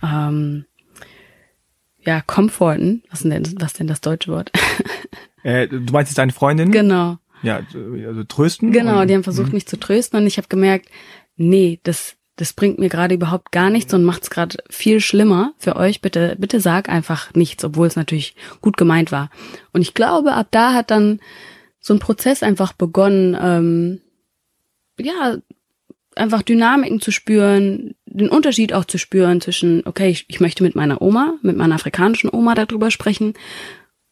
ähm, ja, comforten. Was denn, was denn das deutsche Wort? (laughs) Äh, du meinst jetzt deine Freundin? Genau. Ja, also trösten? Genau, die haben versucht, mhm. mich zu trösten und ich habe gemerkt, nee, das, das bringt mir gerade überhaupt gar nichts und macht es gerade viel schlimmer für euch. Bitte, bitte sag einfach nichts, obwohl es natürlich gut gemeint war. Und ich glaube, ab da hat dann so ein Prozess einfach begonnen, ähm, ja, einfach Dynamiken zu spüren, den Unterschied auch zu spüren zwischen, okay, ich, ich möchte mit meiner Oma, mit meiner afrikanischen Oma darüber sprechen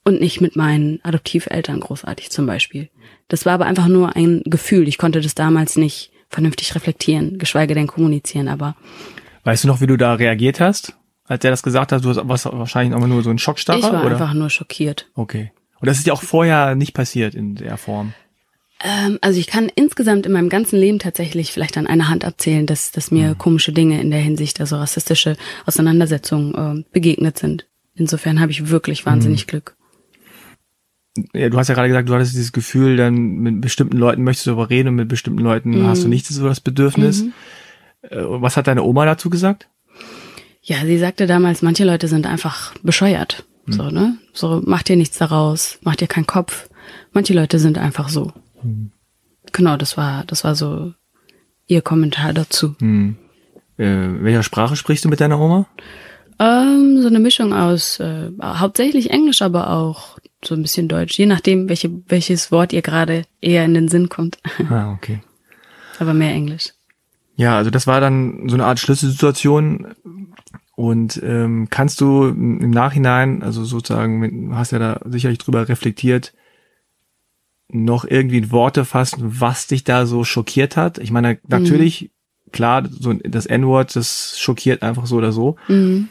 und nicht mit meinen Adoptiveltern großartig zum Beispiel. Das war aber einfach nur ein Gefühl. Ich konnte das damals nicht vernünftig reflektieren, geschweige denn kommunizieren, aber. Weißt du noch, wie du da reagiert hast? Als er das gesagt hat, du hast wahrscheinlich auch nur so ein Schockstarre? Ich war oder? einfach nur schockiert. Okay. Und das ist ja auch vorher nicht passiert in der Form. Ähm, also ich kann insgesamt in meinem ganzen Leben tatsächlich vielleicht an einer Hand abzählen, dass, dass mir mhm. komische Dinge in der Hinsicht, also rassistische Auseinandersetzungen äh, begegnet sind. Insofern habe ich wirklich wahnsinnig mhm. Glück. Ja, du hast ja gerade gesagt, du hattest dieses Gefühl, dann mit bestimmten Leuten möchtest du darüber reden und mit bestimmten Leuten mhm. hast du nicht so das Bedürfnis. Mhm. Äh, was hat deine Oma dazu gesagt? Ja, sie sagte damals, manche Leute sind einfach bescheuert. Mhm. So, ne? So, mach dir nichts daraus, mach dir keinen Kopf. Manche Leute sind einfach so. Mhm. Genau, das war, das war so ihr Kommentar dazu. Mhm. Äh, welcher Sprache sprichst du mit deiner Oma? Ähm, so eine Mischung aus äh, hauptsächlich Englisch, aber auch so ein bisschen Deutsch, je nachdem, welche, welches Wort ihr gerade eher in den Sinn kommt. (laughs) Ah, okay. aber mehr Englisch. Ja, also das war dann so eine Art Schlüsselsituation. Und ähm, kannst du im Nachhinein, also sozusagen, hast ja da sicherlich drüber reflektiert, noch irgendwie in Worte fassen, was dich da so schockiert hat? Ich meine, natürlich, mhm. klar, so das N-Wort, das schockiert einfach so oder so. Mhm.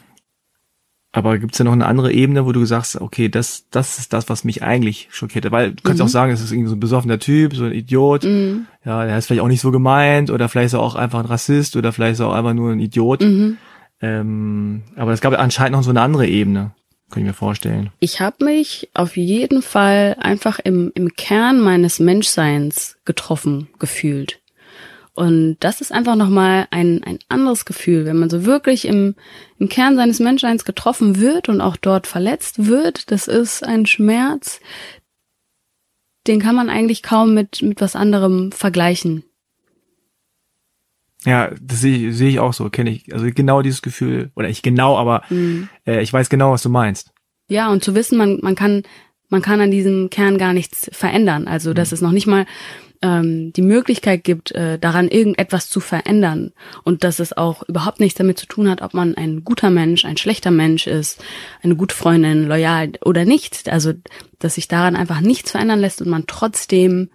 Aber gibt's da noch eine andere Ebene, wo du sagst, okay, das, das ist das, was mich eigentlich schockiert. Weil du kannst mhm. auch sagen, es ist irgendwie so ein besoffener Typ, so ein Idiot. Mhm. Ja, der ist vielleicht auch nicht so gemeint oder vielleicht ist er auch einfach ein Rassist oder vielleicht ist er auch einfach nur ein Idiot. Mhm. Ähm, aber es gab anscheinend noch so eine andere Ebene, kann ich mir vorstellen. Ich habe mich auf jeden Fall einfach im, im Kern meines Menschseins getroffen gefühlt. Und das ist einfach nochmal ein, ein anderes Gefühl, wenn man so wirklich im, im Kern seines Menschseins getroffen wird und auch dort verletzt wird. Das ist ein Schmerz, den kann man eigentlich kaum mit, mit was anderem vergleichen. Ja, das sehe seh ich auch so, kenne ich. Also genau dieses Gefühl, oder ich genau, aber mhm. äh, ich weiß genau, was du meinst. Ja, und zu wissen, man, man kann, man kann an diesem Kern gar nichts verändern. Also, dass mhm. es noch nicht mal ähm, die Möglichkeit gibt, äh, daran irgendetwas zu verändern und dass es auch überhaupt nichts damit zu tun hat, ob man ein guter Mensch, ein schlechter Mensch ist, eine gute Freundin, loyal oder nicht. Also, dass sich daran einfach nichts verändern lässt und man trotzdem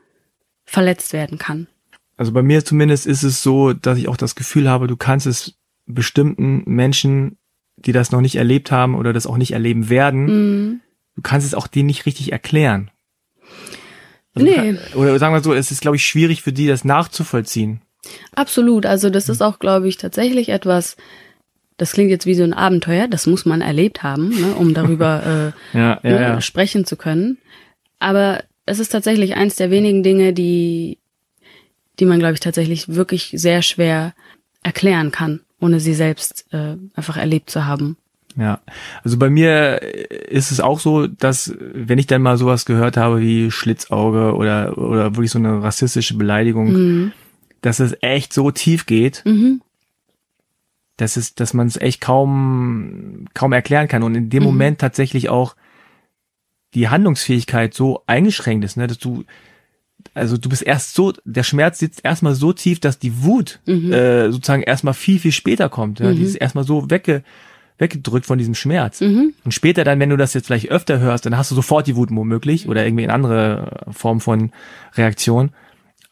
verletzt werden kann. Also bei mir zumindest ist es so, dass ich auch das Gefühl habe, du kannst es bestimmten Menschen, die das noch nicht erlebt haben oder das auch nicht erleben werden, mm. du kannst es auch denen nicht richtig erklären. Also nee. oder sagen wir so, es ist, glaube ich, schwierig für die, das nachzuvollziehen. Absolut. Also das ist auch, glaube ich, tatsächlich etwas, das klingt jetzt wie so ein Abenteuer, das muss man erlebt haben, ne, um darüber (laughs) äh, ja, ja, ne, ja. sprechen zu können. Aber es ist tatsächlich eins der wenigen Dinge, die, die man, glaube ich, tatsächlich wirklich sehr schwer erklären kann, ohne sie selbst äh, einfach erlebt zu haben. Ja, also bei mir ist es auch so, dass wenn ich dann mal sowas gehört habe wie Schlitzauge oder oder wirklich so eine rassistische Beleidigung, mhm. dass es echt so tief geht, mhm. dass es, dass man es echt kaum kaum erklären kann und in dem mhm. Moment tatsächlich auch die Handlungsfähigkeit so eingeschränkt ist, ne, dass du also du bist erst so, der Schmerz sitzt erstmal so tief, dass die Wut mhm. äh, sozusagen erstmal viel, viel später kommt. Ja? Mhm. Die ist erstmal so wegge, weggedrückt von diesem Schmerz. Mhm. Und später dann, wenn du das jetzt vielleicht öfter hörst, dann hast du sofort die Wut womöglich oder irgendwie eine andere Form von Reaktion.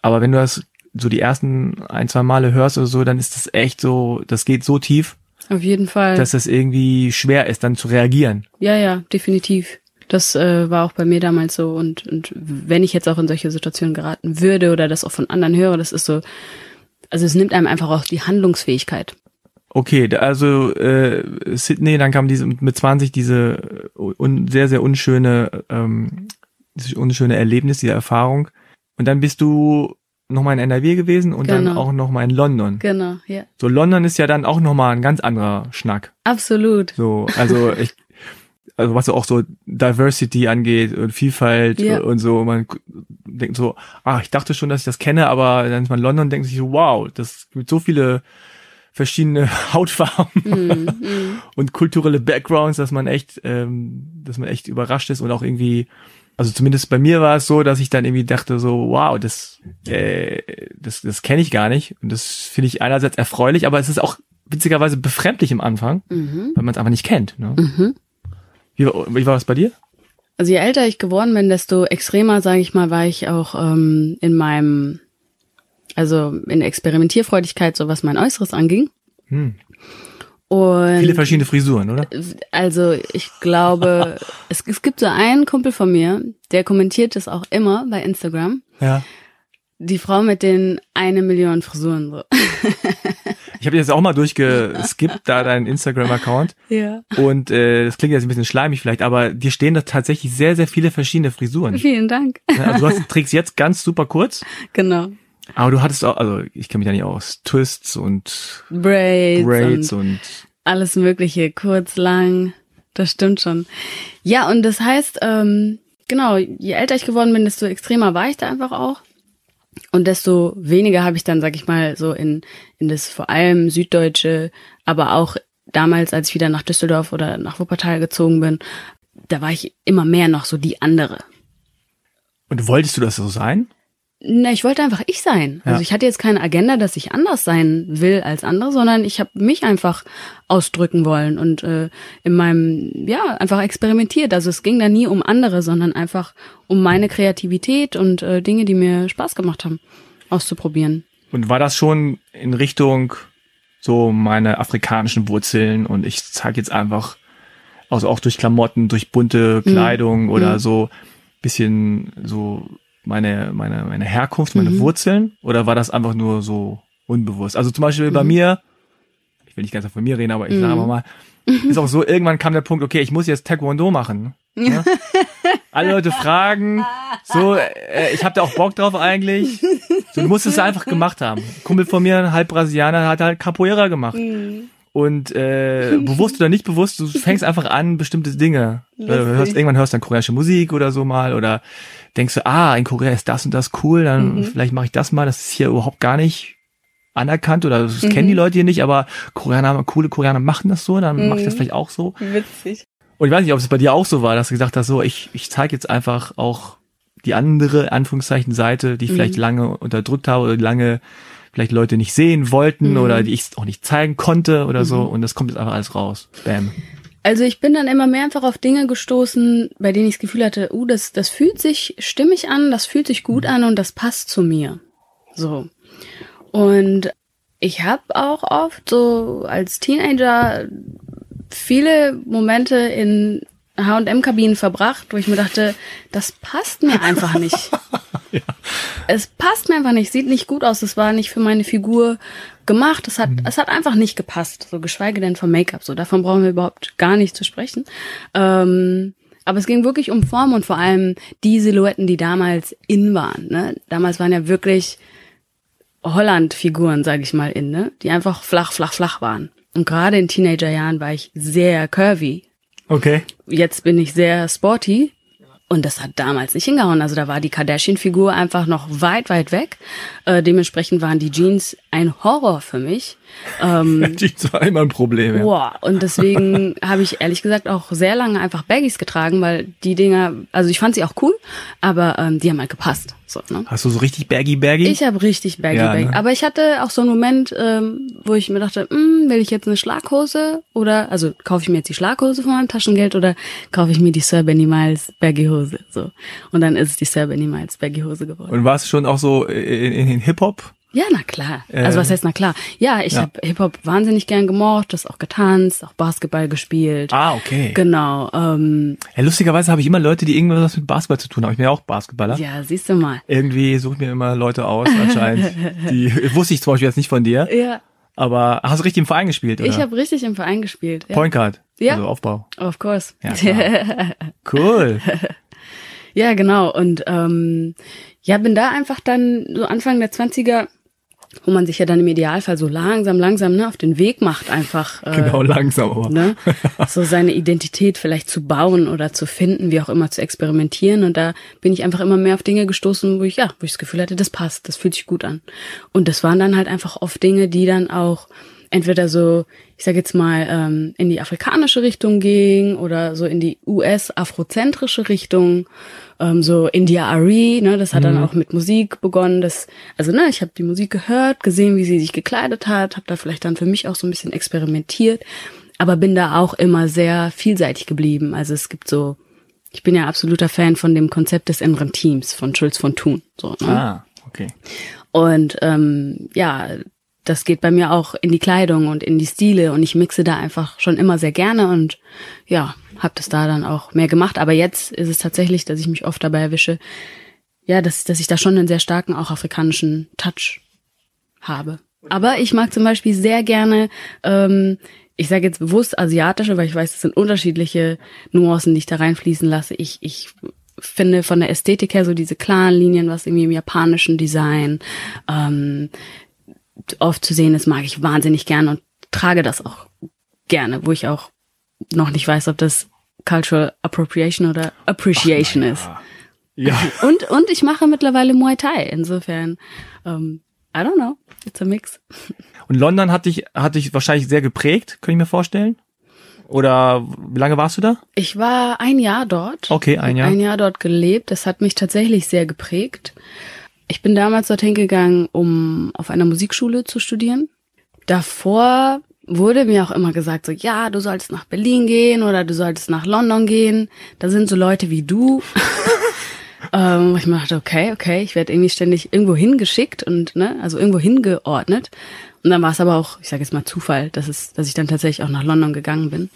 Aber wenn du das so die ersten ein, zwei Male hörst oder so, dann ist das echt so, das geht so tief. Auf jeden Fall. Dass es irgendwie schwer ist, dann zu reagieren. Ja, ja, definitiv. Das äh, war auch bei mir damals so und, und wenn ich jetzt auch in solche Situationen geraten würde oder das auch von anderen höre, das ist so, also es nimmt einem einfach auch die Handlungsfähigkeit. Okay, also äh, Sydney, dann kam diese mit 20 diese un, sehr sehr unschöne ähm, unschöne Erlebnis, diese Erfahrung und dann bist du nochmal in NRW gewesen und genau. dann auch nochmal in London. Genau, ja. So London ist ja dann auch nochmal ein ganz anderer Schnack. Absolut. So, also ich also was auch so Diversity angeht und Vielfalt ja. und so. Man denkt so, ah, ich dachte schon, dass ich das kenne, aber dann ist man in London und denkt sich so, wow, das gibt so viele verschiedene (laughs) Hautfarben mm, mm. und kulturelle Backgrounds, dass man echt, ähm, dass man echt überrascht ist und auch irgendwie, also zumindest bei mir war es so, dass ich dann irgendwie dachte so, wow, das, äh, das, das kenne ich gar nicht und das finde ich einerseits erfreulich, aber es ist auch witzigerweise befremdlich im Anfang, mhm. weil man es einfach nicht kennt. Ne? Mhm. Wie, wie war das bei dir? Also je älter ich geworden bin, desto extremer, sage ich mal, war ich auch ähm, in meinem, also in Experimentierfreudigkeit, so was mein Äußeres anging. Hm. Und Viele verschiedene Frisuren, oder? Also ich glaube, (laughs) es, es gibt so einen Kumpel von mir, der kommentiert das auch immer bei Instagram. Ja. Die Frau mit den eine Million Frisuren so. Ich habe jetzt auch mal durchgeskippt, da deinen Instagram-Account. Ja. Und äh, das klingt jetzt ein bisschen schleimig vielleicht, aber dir stehen da tatsächlich sehr, sehr viele verschiedene Frisuren. Vielen Dank. Also du hast, trägst jetzt ganz super kurz, Genau. Aber du hattest auch, also ich kenne mich da nicht aus, Twists und Braids, Braids und und alles Mögliche, kurz, lang. Das stimmt schon. Ja, und das heißt, ähm, genau, je älter ich geworden bin, desto extremer war ich da einfach auch. Und desto weniger habe ich dann, sag ich mal, so in, in das vor allem Süddeutsche, aber auch damals, als ich wieder nach Düsseldorf oder nach Wuppertal gezogen bin, da war ich immer mehr noch so die andere. und wolltest du das so sein? Na, ich wollte einfach ich sein. Ja. Also ich hatte jetzt keine Agenda, dass ich anders sein will als andere, sondern ich habe mich einfach ausdrücken wollen und äh, in meinem, ja, einfach experimentiert. Also es ging da nie um andere, sondern einfach um meine Kreativität und äh, Dinge, die mir Spaß gemacht haben, auszuprobieren. Und war das schon in Richtung so meine afrikanischen Wurzeln und ich zeige jetzt einfach, also auch durch Klamotten, durch bunte Kleidung oder so bisschen so meine, meine, meine Herkunft, meine Wurzeln? Oder war das einfach nur so unbewusst? Also zum Beispiel bei mir, ich will nicht ganz von mir reden, aber ich sage aber mal, (laughs) ist auch so, irgendwann kam der Punkt, okay, ich muss jetzt Taekwondo machen. Ne? (laughs) Alle Leute fragen, so, äh, ich habe da auch Bock drauf eigentlich. So, du musst es einfach gemacht haben. Ein Kumpel von mir, ein halb Brasilianer, hat halt Capoeira gemacht. Und äh, bewusst oder nicht bewusst, du fängst einfach an, bestimmte Dinge. Äh, hörst, irgendwann hörst du dann koreanische Musik oder so mal oder denkst du, ah, in Korea ist das und das cool, dann vielleicht mache ich das mal. Das ist hier überhaupt gar nicht anerkannt oder das kennen die Leute hier nicht, aber Koreaner, coole Koreaner machen das so, dann mach ich das vielleicht auch so. Witzig. Und ich weiß nicht, ob es bei dir auch so war, dass du gesagt hast, so, ich, ich zeige jetzt einfach auch die andere, Anführungszeichen, Seite, die ich vielleicht lange unterdrückt habe oder lange vielleicht Leute nicht sehen wollten oder die ich auch nicht zeigen konnte oder so und das kommt jetzt einfach alles raus. Bam. Also ich bin dann immer mehr einfach auf Dinge gestoßen, bei denen ich das Gefühl hatte, uh, das, das fühlt sich stimmig an, das fühlt sich gut an und das passt zu mir. So. Und ich habe auch oft so als Teenager viele Momente in H&M-Kabinen verbracht, wo ich mir dachte, das passt mir (laughs) einfach nicht. Es passt mir einfach nicht, sieht nicht gut aus, es war nicht für meine Figur gemacht, es hat, es hat einfach nicht gepasst, so geschweige denn vom Make-up, so davon brauchen wir überhaupt gar nicht zu sprechen. Ähm, aber es ging wirklich um Form und vor allem die Silhouetten, die damals in waren. Ne? Damals waren ja wirklich Holland-Figuren, sage ich mal, in, ne? die einfach flach, flach, flach waren. Und gerade in Teenagerjahren war ich sehr curvy. Okay. Jetzt bin ich sehr sporty. Und das hat damals nicht hingehauen. Also da war die Kardashian-Figur einfach noch weit, weit weg. Äh, dementsprechend waren die Jeans ein Horror für mich. Ähm, (laughs) Die war immer ein Problem, ja. Boah, und deswegen habe ich ehrlich gesagt auch sehr lange einfach Baggies getragen, weil die Dinger, also ich fand sie auch cool, aber ähm, die haben halt gepasst. So, ne? Hast du so richtig baggy baggy? Ich habe richtig Baggy Ja, Baggy. ne? Aber ich hatte auch so einen Moment, ähm, wo ich mir dachte, hm, will ich jetzt eine Schlaghose oder, also kaufe ich mir jetzt die Schlaghose von meinem Taschengeld oder kaufe ich mir die Sir Benny Miles Baggy Hose? So. Und dann ist es die Sir Benny Miles Baggy Hose geworden. Und warst du schon auch so in, in, in Hip-Hop? Ja, na klar. Also Äh, was heißt na klar? Ja, ich ja. hab habe Hip-Hop wahnsinnig gern gemocht, das auch getanzt, auch Basketball gespielt. Ah, okay. Genau. Ähm, Ja, lustigerweise habe ich immer Leute, die irgendwas mit Basketball zu tun haben. Ich bin ja auch Basketballer. ja, siehst du mal. Irgendwie suche ich mir immer Leute aus, anscheinend. (laughs) die wusste ich zum Beispiel jetzt nicht von dir. Ja, Aber hast du richtig im Verein gespielt, oder? ich habe richtig im Verein gespielt. Ja. Point Guard. Ja. Also Aufbau. Of course. Ja, (laughs) klar. Cool. Ja, genau. Und ähm, ja, bin da einfach dann so Anfang der 20er, wo man sich ja dann im Idealfall so langsam, langsam ne, auf den Weg macht, einfach äh, genau, langsam aber. ne, (laughs) so seine Identität vielleicht zu bauen oder zu finden, wie auch immer zu experimentieren. Und da bin ich einfach immer mehr auf Dinge gestoßen, wo ich ja, wo ich das Gefühl hatte, das passt, das fühlt sich gut an. Und das waren dann halt einfach oft Dinge, die dann auch entweder so, ich sag jetzt mal, ähm, in die afrikanische Richtung ging oder so in die US-afrozentrische Richtung, ähm, so India Ari, ne, das hat dann auch mit Musik begonnen. Das, also ne, ich habe die Musik gehört, gesehen, wie sie sich gekleidet hat, habe da vielleicht dann für mich auch so ein bisschen experimentiert, aber bin da auch immer sehr vielseitig geblieben. Also es gibt so, ich bin ja absoluter Fan von dem Konzept des inneren Teams von Schulz von Thun. So, ne? Ah, okay. Und ähm, ja, das geht bei mir auch in die Kleidung und in die Stile und ich mixe da einfach schon immer sehr gerne und ja, habe das da dann auch mehr gemacht. Aber jetzt ist es tatsächlich, dass ich mich oft dabei erwische, ja, dass, dass ich da schon einen sehr starken auch afrikanischen Touch habe. Aber ich mag zum Beispiel sehr gerne, ähm, ich sage jetzt bewusst asiatische, weil ich weiß, es sind unterschiedliche Nuancen, die ich da reinfließen lasse. Ich, ich finde von der Ästhetik her so diese klaren Linien, was irgendwie im japanischen Design ähm, oft zu sehen ist, mag ich wahnsinnig gerne und trage das auch gerne, wo ich auch noch nicht weiß, ob das Cultural Appropriation oder Appreciation Ach, ist. Ja. (laughs) Und, und ich mache mittlerweile Muay Thai, insofern, ähm, I don't know, it's a mix. Und London hat dich, hat dich wahrscheinlich sehr geprägt, kann ich mir vorstellen? Oder wie lange warst du da? Ich war ein Jahr dort. Okay, ein Jahr. Ein Jahr dort gelebt. Das hat mich tatsächlich sehr geprägt. Ich bin damals dorthin gegangen, um auf einer Musikschule zu studieren. Davor wurde mir auch immer gesagt, so, ja, du solltest nach Berlin gehen oder du solltest nach London gehen. Da sind so Leute wie du. (laughs) ähm, ich mir dachte, okay, okay, ich werde irgendwie ständig irgendwo hingeschickt und, ne, also irgendwo hingeordnet. Und dann war es aber auch, ich sage jetzt mal Zufall, dass es, dass ich dann tatsächlich auch nach London gegangen bin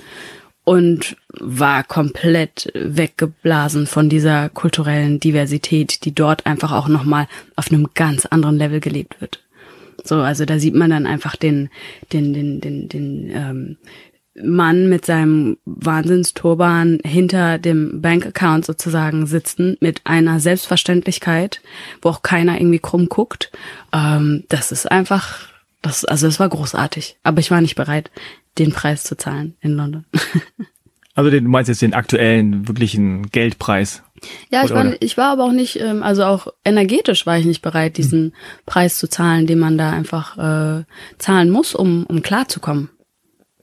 und war komplett weggeblasen von dieser kulturellen Diversität, die dort einfach auch nochmal auf einem ganz anderen Level gelebt wird. So, also da sieht man dann einfach den, den, den, den, den ähm, Mann mit seinem Wahnsinnsturban hinter dem Bankaccount sozusagen sitzen mit einer Selbstverständlichkeit, wo auch keiner irgendwie krumm guckt. Ähm, das ist einfach, das, also es war großartig. Aber ich war nicht bereit, den Preis zu zahlen in London. (laughs) also den, du meinst jetzt den aktuellen, wirklichen Geldpreis? Ja, ich war, ich war aber auch nicht, ähm, also auch energetisch war ich nicht bereit, diesen hm. Preis zu zahlen, den man da einfach äh, zahlen muss, um, um klarzukommen.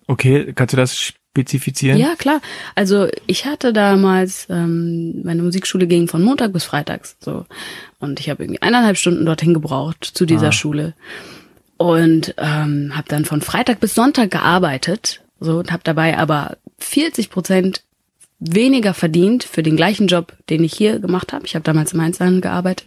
Okay, kannst du das spezifizieren? Ja, klar. Also ich hatte damals, ähm, meine Musikschule ging von Montag bis Freitags so. Und ich habe irgendwie eineinhalb Stunden dorthin gebraucht zu dieser ah. Schule. Und ähm, habe dann von Freitag bis Sonntag gearbeitet so und habe dabei aber 40 Prozent weniger verdient für den gleichen Job, den ich hier gemacht habe. Ich habe damals im Einzelhandel gearbeitet.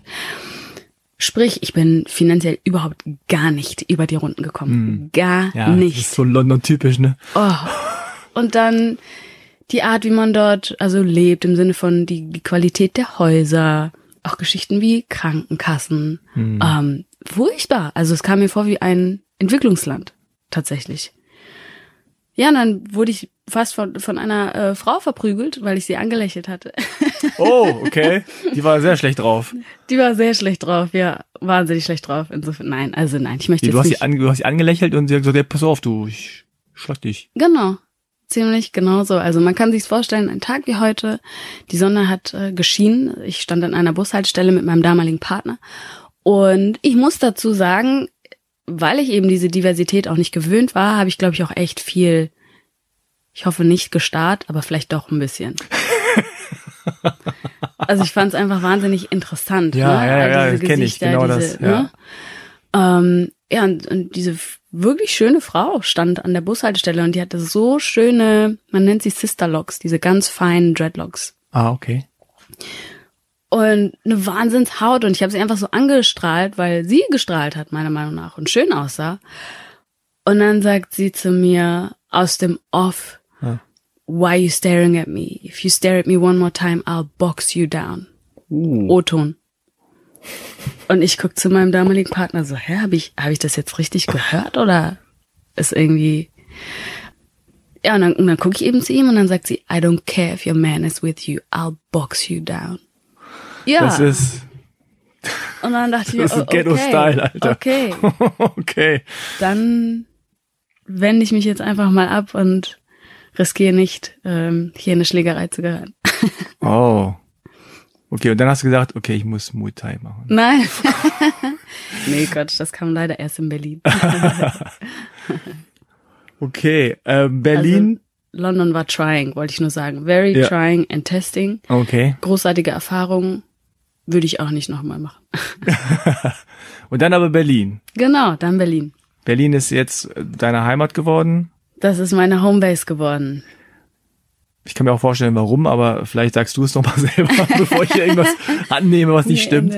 Sprich, ich bin finanziell überhaupt gar nicht über die Runden gekommen. Hm. Gar ja, nicht. Das ist so London-typisch, ne? Oh. Und dann die Art, wie man dort also lebt, im Sinne von die, die Qualität der Häuser, auch Geschichten wie Krankenkassen. Hm. Ähm, furchtbar. Also es kam mir vor wie ein Entwicklungsland, tatsächlich. Ja, und dann wurde ich fast von, von einer äh, Frau verprügelt, weil ich sie angelächelt hatte. Oh, okay. Die war sehr schlecht drauf. Die war sehr schlecht drauf, ja. Wahnsinnig schlecht drauf. Insofern, nein, also nein, ich möchte nee, du hast nicht. Sie an, du hast sie angelächelt und sie hat gesagt, ja, pass auf, du, ich schlag dich. Genau. Ziemlich genau so. Also man kann sich vorstellen, ein Tag wie heute, die Sonne hat äh, geschienen. Ich stand an einer Bushaltestelle mit meinem damaligen Partner. Und ich muss dazu sagen, weil ich eben diese Diversität auch nicht gewöhnt war, habe ich, glaube ich, auch echt viel ich hoffe nicht gestarrt, aber vielleicht doch ein bisschen. (laughs) also ich fand es einfach wahnsinnig interessant. Ja, ne? ja, ja, das kenne ich, genau diese, das. Ja, ne? ähm, ja und, und diese wirklich schöne Frau stand an der Bushaltestelle und die hatte so schöne, man nennt sie Sisterlocks, diese ganz feinen Dreadlocks. Ah, okay. Und eine Wahnsinnshaut und ich habe sie einfach so angestrahlt, weil sie gestrahlt hat, meiner Meinung nach, und schön aussah. Und dann sagt sie zu mir aus dem Off, Why are you staring at me? If you stare at me one more time, I'll box you down. Uh. O-Ton. Und ich guck zu meinem damaligen Partner so, hä, habe ich, hab ich das jetzt richtig gehört oder ist irgendwie. Ja, und dann, und dann gucke ich eben zu ihm und dann sagt sie, I don't care if your man is with you, I'll box you down. Ja. Das ist. Und dann dachte ich (laughs) mir, das ist oh, okay, Ghetto-Style, Alter. Okay. (laughs) okay. Dann wende ich mich jetzt einfach mal ab und riskiere nicht, ähm, hier eine Schlägerei zu gehören. (laughs) oh. Okay, und dann hast du gesagt, okay, ich muss Muay Thai machen. Nein. nee, Gott, das kam leider erst in Berlin. okay, ähm, Berlin. Also, London war trying, wollte ich nur sagen. Very ja. trying and testing. Okay. Großartige Erfahrung. Würde ich auch nicht nochmal machen. (laughs) und dann aber Berlin. Genau, dann Berlin. Berlin ist jetzt deine Heimat geworden. Das ist meine Homebase geworden. Ich kann mir auch vorstellen, warum, aber vielleicht sagst du es noch mal (laughs) selber, bevor ich hier irgendwas (laughs) annehme, was nicht stimmt.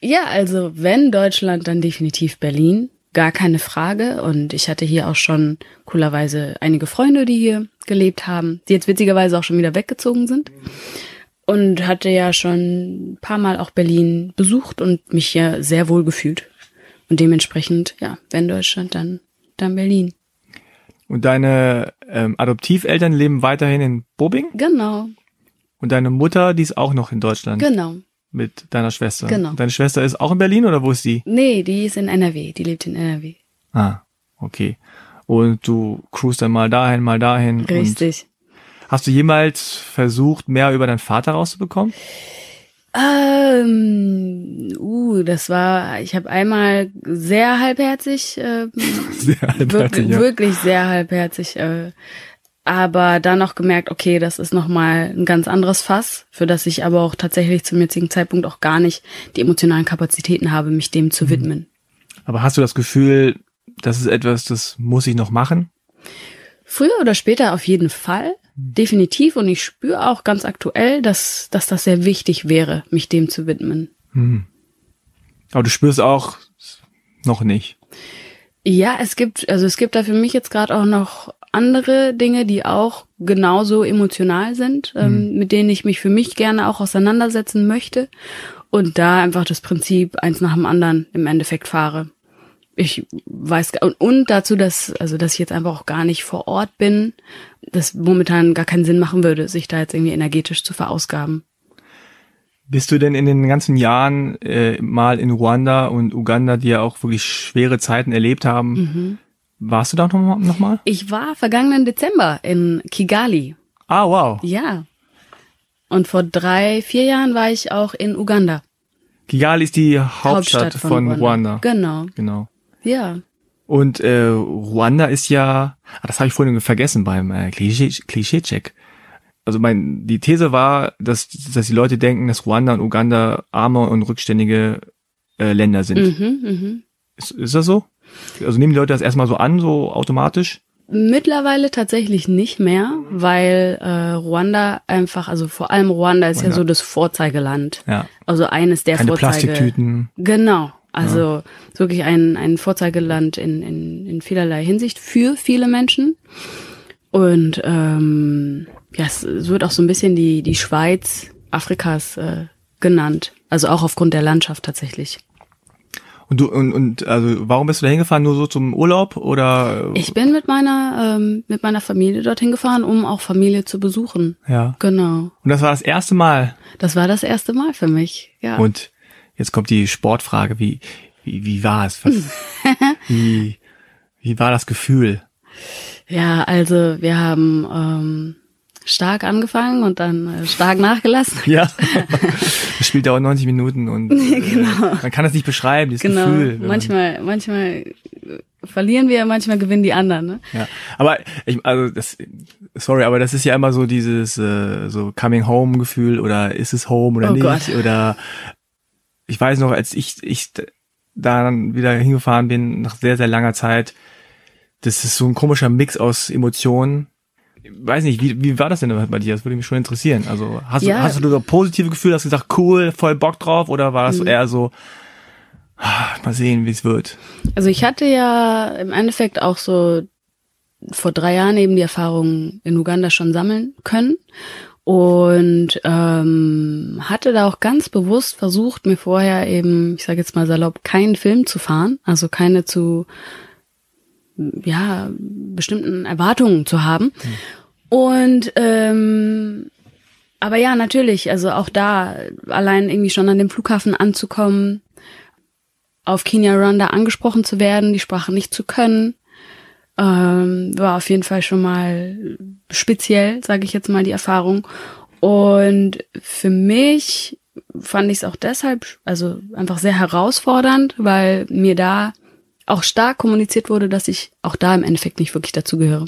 Ja, also wenn Deutschland, dann definitiv Berlin. Gar keine Frage. Und ich hatte hier auch schon coolerweise einige Freunde, die hier gelebt haben, die jetzt witzigerweise auch schon wieder weggezogen sind. Und hatte ja schon ein paar Mal auch Berlin besucht und mich ja sehr wohl gefühlt. Und dementsprechend, ja, wenn Deutschland, dann, dann Berlin. Und deine ähm, Adoptiveltern leben weiterhin in Bobing? Genau. Und deine Mutter, die ist auch noch in Deutschland? Genau. Mit deiner Schwester? Genau. Und deine Schwester ist auch in Berlin oder wo ist die? Nee, die ist in NRW. Die lebt in NRW. Ah, okay. Und du cruist dann mal dahin, mal dahin. Richtig. Hast du jemals versucht, mehr über deinen Vater rauszubekommen? Ähm, uh, das war, ich habe einmal sehr halbherzig, äh, (laughs) Sehr halbherzig, wirklich, ja. wirklich sehr halbherzig, äh, aber dann noch gemerkt, okay, das ist nochmal ein ganz anderes Fass, für das ich aber auch tatsächlich zum jetzigen Zeitpunkt auch gar nicht die emotionalen Kapazitäten habe, mich dem Mhm. zu widmen. Aber hast du das Gefühl, das ist etwas, das muss ich noch machen? Früher oder später auf jeden Fall. Definitiv. Und ich spüre auch ganz aktuell, dass, dass das sehr wichtig wäre, mich dem zu widmen. Aber du spürst auch noch nicht. Ja, es gibt, also es gibt da für mich jetzt gerade auch noch andere Dinge, die auch genauso emotional sind, ähm, mit denen ich mich für mich gerne auch auseinandersetzen möchte. Und da einfach das Prinzip eins nach dem anderen im Endeffekt fahre. Ich weiß und, und dazu, dass also dass ich jetzt einfach auch gar nicht vor Ort bin, das momentan gar keinen Sinn machen würde, sich da jetzt irgendwie energetisch zu verausgaben. Bist du denn in den ganzen Jahren äh, mal in Ruanda und Uganda, die ja auch wirklich schwere Zeiten erlebt haben, Mhm. warst du da noch, noch mal? Ich war vergangenen Dezember in Kigali. Ah, wow. Ja. Und vor drei, vier Jahren war ich auch in Uganda. Kigali ist die Hauptstadt, von, Ruanda. Genau. Genau. Ja. Und äh, Ruanda ist ja, ah, das habe ich vorhin vergessen beim äh, Klischee- Klischee-Check. Also mein, die These war, dass, dass die Leute denken, dass Ruanda und Uganda arme und rückständige äh, Länder sind. Mhm, mhm. Ist, ist das so? Also nehmen die Leute das erstmal so an, so automatisch? Mittlerweile tatsächlich nicht mehr, weil äh, Ruanda einfach, also vor allem Ruanda ist ja Ruanda. so das Vorzeigeland. Ja. Also eines der Keine Vorzeige. Plastiktüten. Genau. Also ist wirklich ein, ein Vorzeigeland in, in, in vielerlei Hinsicht für viele Menschen. Und ähm, ja, es, es wird auch so ein bisschen die, die Schweiz Afrikas äh, genannt. Also auch aufgrund der Landschaft tatsächlich. Und du und, und also warum bist du da hingefahren? Nur so zum Urlaub oder? Ich bin mit meiner ähm, mit meiner Familie dorthin gefahren, um auch Familie zu besuchen. ja. Genau. Und das war das erste Mal. Das war das erste Mal für mich. Ja. Und jetzt kommt die Sportfrage: Wie wie wie war es? Was, (laughs) wie wie war das Gefühl? Ja, also wir haben ähm, stark angefangen und dann äh, stark nachgelassen. (laughs) Ja. das Spiel dauert 90 Minuten und (laughs) äh, man kann das nicht beschreiben, dieses Genau. Gefühl. wenn man- manchmal, manchmal verlieren wir, manchmal gewinnen die anderen. Ne? Ja, aber ich, also das, sorry, aber das ist ja immer so dieses äh, so Coming Home Gefühl oder ist es Home oder Oh nicht Gott. oder ich weiß noch, als ich ich da dann wieder hingefahren bin nach sehr sehr langer Zeit, das ist so ein komischer Mix aus Emotionen. Ich weiß nicht, wie, wie war das denn bei dir? Das würde mich schon interessieren. Also hast Ja. du hast du so positive Gefühle, hast du gesagt, cool, voll Bock drauf oder war das Mhm. eher so ah, mal sehen, wie es wird? Also ich hatte ja im Endeffekt auch so vor drei Jahren eben die Erfahrung in Uganda schon sammeln können und ähm, hatte da auch ganz bewusst versucht, mir vorher eben, ich sage jetzt mal salopp, keinen Film zu fahren, also keine zu ja bestimmten Erwartungen zu haben. Und ähm, aber ja, natürlich, also auch da allein irgendwie schon an dem Flughafen anzukommen, auf Kenya Rwanda angesprochen zu werden, die Sprache nicht zu können, ähm, war auf jeden Fall schon mal speziell, sage ich jetzt mal, die Erfahrung. Und für mich fand ich es auch deshalb, also einfach sehr herausfordernd, weil mir da auch stark kommuniziert wurde, dass ich auch da im Endeffekt nicht wirklich dazugehöre.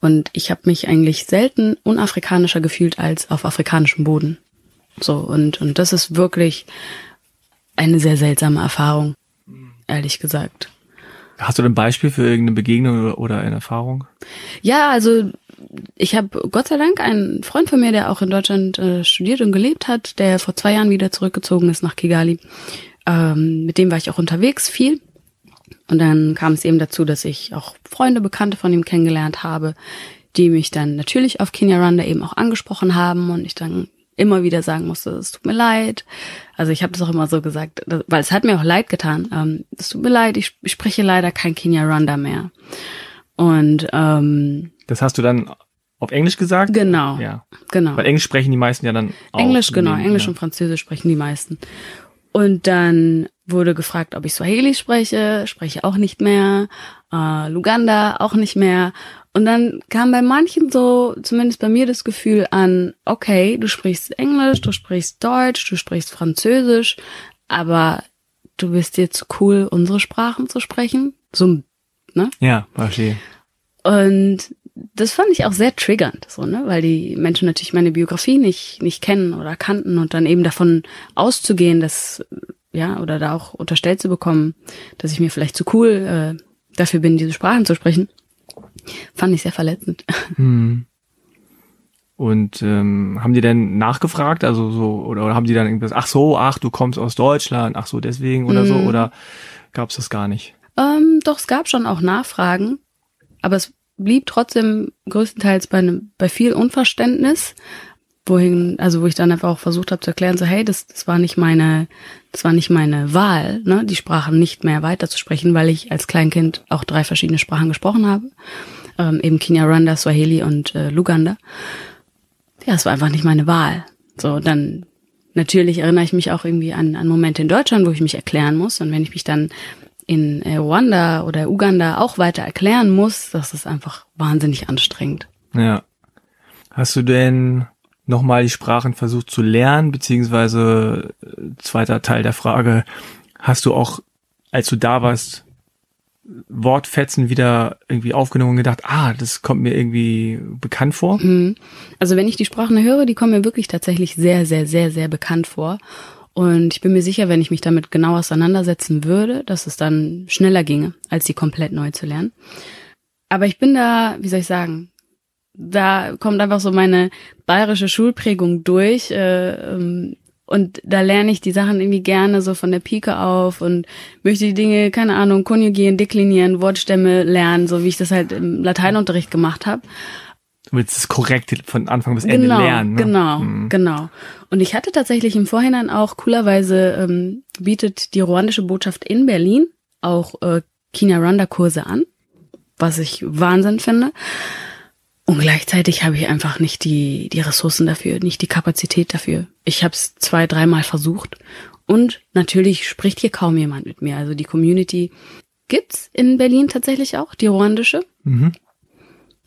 Und ich habe mich eigentlich selten unafrikanischer gefühlt als auf afrikanischem Boden. So, und, und das ist wirklich eine sehr seltsame Erfahrung, ehrlich gesagt. Hast du ein Beispiel für irgendeine Begegnung oder, eine Erfahrung? Ja, also ich habe Gott sei Dank einen Freund von mir, der auch in Deutschland äh, studiert und gelebt hat, der vor zwei Jahren wieder zurückgezogen ist nach Kigali. Ähm, mit dem war ich auch unterwegs viel. Und dann kam es eben dazu, dass ich auch Freunde, Bekannte von ihm kennengelernt habe, die mich dann natürlich auf Kenya Rwanda eben auch angesprochen haben und ich dann immer wieder sagen musste, es tut mir leid. Also ich habe das auch immer so gesagt, weil es hat mir auch leid getan. Ähm, es tut mir leid, ich, ich spreche leider kein Kinyarwanda mehr. Und ähm, das hast du dann auf Englisch gesagt? Genau. Ja. Genau. Weil Englisch sprechen die meisten ja dann auch. Englisch, genau. Englisch ja. und Französisch sprechen die meisten. Und dann wurde gefragt, ob ich Swahili spreche, spreche auch nicht mehr, äh, Luganda auch nicht mehr. Und dann kam bei manchen so, zumindest bei mir das Gefühl an, okay, du sprichst Englisch, du sprichst Deutsch, du sprichst Französisch, aber du bist jetzt cool, unsere Sprachen zu sprechen. So, ne? Ja, verstehe. Und das fand ich auch sehr triggernd, so, ne, weil die Menschen natürlich meine Biografie nicht, nicht kennen oder kannten und dann eben davon auszugehen, dass, ja, oder da auch unterstellt zu bekommen, dass ich mir vielleicht zu cool äh, dafür bin, diese Sprachen zu sprechen, fand ich sehr verletzend. (laughs) Hm. Und ähm, haben die denn nachgefragt, also so, oder, oder haben die dann irgendwas, ach so, ach, du kommst aus Deutschland, ach so, deswegen oder so, Mhm. oder gab's das gar nicht? Ähm, doch, es gab schon auch Nachfragen, aber es blieb trotzdem größtenteils bei, einem, bei viel Unverständnis, wohin, also wo ich dann einfach auch versucht habe zu erklären, so hey, das, das war nicht meine, das war nicht meine Wahl, ne, die Sprachen nicht mehr weiterzusprechen, weil ich als Kleinkind auch drei verschiedene Sprachen gesprochen habe, ähm, eben Kinyarwanda, Swahili und äh, Luganda. Ja, es war einfach nicht meine Wahl. So, dann natürlich erinnere ich mich auch irgendwie an, an Momente in Deutschland, wo ich mich erklären muss. Und wenn ich mich dann in äh, Ruanda oder Uganda auch weiter erklären muss, das ist einfach wahnsinnig anstrengend. Ja. Hast du denn nochmal die Sprachen versucht zu lernen, beziehungsweise äh, zweiter Teil der Frage, hast du auch, als du da warst, Wortfetzen wieder irgendwie aufgenommen und gedacht, ah, das kommt mir irgendwie bekannt vor? Mhm. Also wenn ich die Sprachen höre, die kommen mir wirklich tatsächlich sehr, sehr, sehr, sehr bekannt vor. Und ich bin mir sicher, wenn ich mich damit genau auseinandersetzen würde, dass es dann schneller ginge, als sie komplett neu zu lernen. Aber ich bin da, wie soll ich sagen, da kommt einfach so meine bayerische Schulprägung durch. Äh, ähm, und da lerne ich die Sachen irgendwie gerne so von der Pike auf und möchte die Dinge, keine Ahnung, konjugieren, deklinieren, Wortstämme lernen, so wie ich das halt im Lateinunterricht gemacht habe. Du willst es korrekt von Anfang bis Ende Genau, lernen. Ne? genau, Mhm. genau. Und ich hatte tatsächlich im Vorhinein auch coolerweise ähm, bietet die ruandische Botschaft in Berlin auch äh, Kinyarwanda-Kurse an, was ich Wahnsinn finde. Und gleichzeitig habe ich einfach nicht die, die Ressourcen dafür, nicht die Kapazität dafür. Ich habe es zwei, dreimal versucht. Und natürlich spricht hier kaum jemand mit mir. Also die Community gibt's in Berlin tatsächlich auch, die ruandische. Mhm.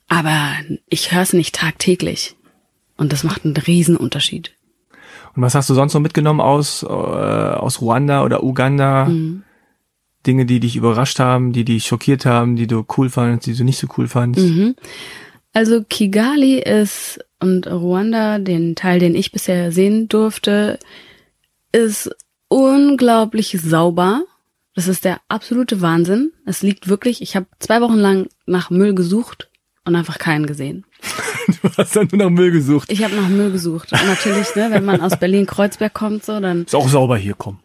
Aber ich höre es nicht tagtäglich. Und das macht einen riesen Unterschied. Und was hast du sonst noch mitgenommen aus, äh, aus Ruanda oder Uganda? Mhm. Dinge, die dich überrascht haben, die dich schockiert haben, die du cool fandest, die du nicht so cool fandest? Mhm. Also Kigali ist und Ruanda, den Teil, den ich bisher sehen durfte, ist unglaublich sauber. Das ist der absolute Wahnsinn. Es liegt wirklich, ich habe zwei Wochen lang nach Müll gesucht und einfach keinen gesehen. (laughs) Du hast dann nur nach Müll gesucht. Ich habe nach Müll gesucht. Und natürlich, ne, wenn man aus (laughs) Berlin-Kreuzberg kommt, so, dann Ist auch sauber hier, komm.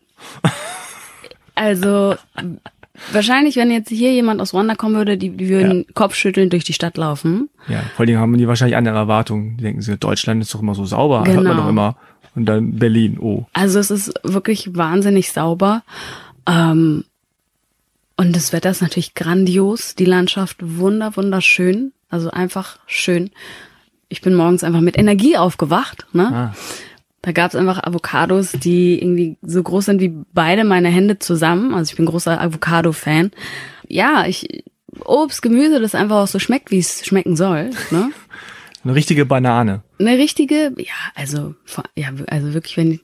Also wahrscheinlich, wenn jetzt hier jemand aus Ruanda kommen würde, die, die würden Kopfschütteln durch die Stadt laufen. Ja, vor allen Dingen haben die wahrscheinlich andere Erwartungen. Die denken sie, Deutschland ist doch immer so sauber, hört man Genau. doch immer. Und dann Berlin, oh. Also es ist wirklich wahnsinnig sauber. Ähm, und das Wetter ist natürlich grandios. Die Landschaft wunder, wunderschön. Also einfach schön. Ich bin morgens einfach mit Energie aufgewacht. Ne? Ah. Da gab es einfach Avocados, die irgendwie so groß sind wie beide meine Hände zusammen. Also ich bin großer Avocado-Fan. Ja, ich Obst, Gemüse, das einfach auch so schmeckt, wie es schmecken soll. Ne? (laughs) Eine richtige Banane. Eine richtige, ja, also ja, also wirklich, wenn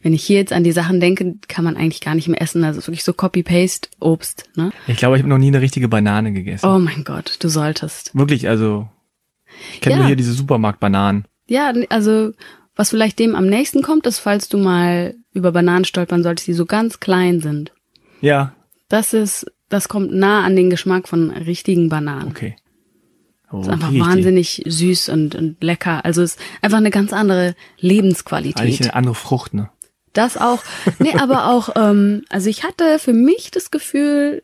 wenn ich hier jetzt an die Sachen denke, kann man eigentlich gar nicht mehr essen. Also es ist wirklich so Copy-Paste Obst. Ne? Ich glaube, ich habe noch nie eine richtige Banane gegessen. Oh mein Gott, du solltest. Wirklich, also ich kenne Ja. nur hier diese Supermarktbananen. Ja, also was vielleicht dem am nächsten kommt, ist, falls du mal über Bananen stolpern solltest, die so ganz klein sind. Ja, Das ist, das kommt nah an den Geschmack von richtigen Bananen. okay. Oh, Ist einfach wahnsinnig süß und, und lecker. Also ist einfach eine ganz andere Eigentlich Lebensqualität. eine andere Frucht, ne? Das auch. Nee, (laughs) aber auch, ähm, also ich hatte für mich das Gefühl,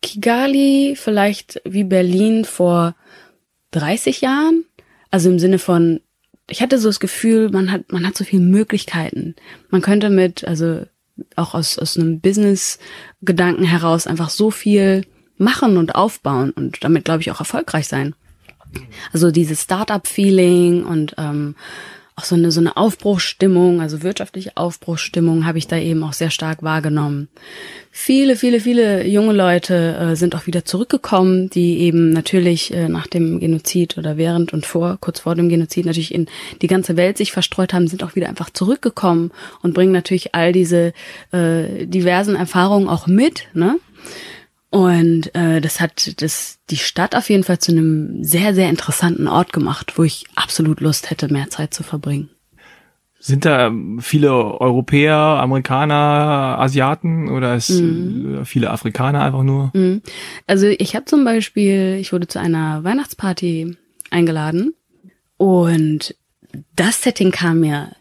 Kigali vielleicht wie Berlin vor 30 Jahren. Also im Sinne von ich hatte so das Gefühl, man hat, man hat so viele Möglichkeiten. Man könnte mit, also auch aus, aus einem Business-Gedanken heraus einfach so viel machen und aufbauen und damit, glaube ich, auch erfolgreich sein. Also dieses Startup-Feeling und ähm, auch so eine, so eine Aufbruchsstimmung, also wirtschaftliche Aufbruchsstimmung habe ich da eben auch sehr stark wahrgenommen. Viele, viele, viele junge Leute äh, sind auch wieder zurückgekommen, die eben natürlich äh, nach dem Genozid oder während und vor, kurz vor dem Genozid natürlich in die ganze Welt sich verstreut haben, sind auch wieder einfach zurückgekommen und bringen natürlich all diese äh, diversen Erfahrungen auch mit, ne? Und äh, das hat das die Stadt auf jeden Fall zu einem sehr, sehr interessanten Ort gemacht, wo ich absolut Lust hätte, mehr Zeit zu verbringen. Sind da viele Europäer, Amerikaner, Asiaten oder ist mhm. viele Afrikaner einfach nur? Mhm. Also ich habe zum Beispiel, ich wurde zu einer Weihnachtsparty eingeladen und das Setting kam mir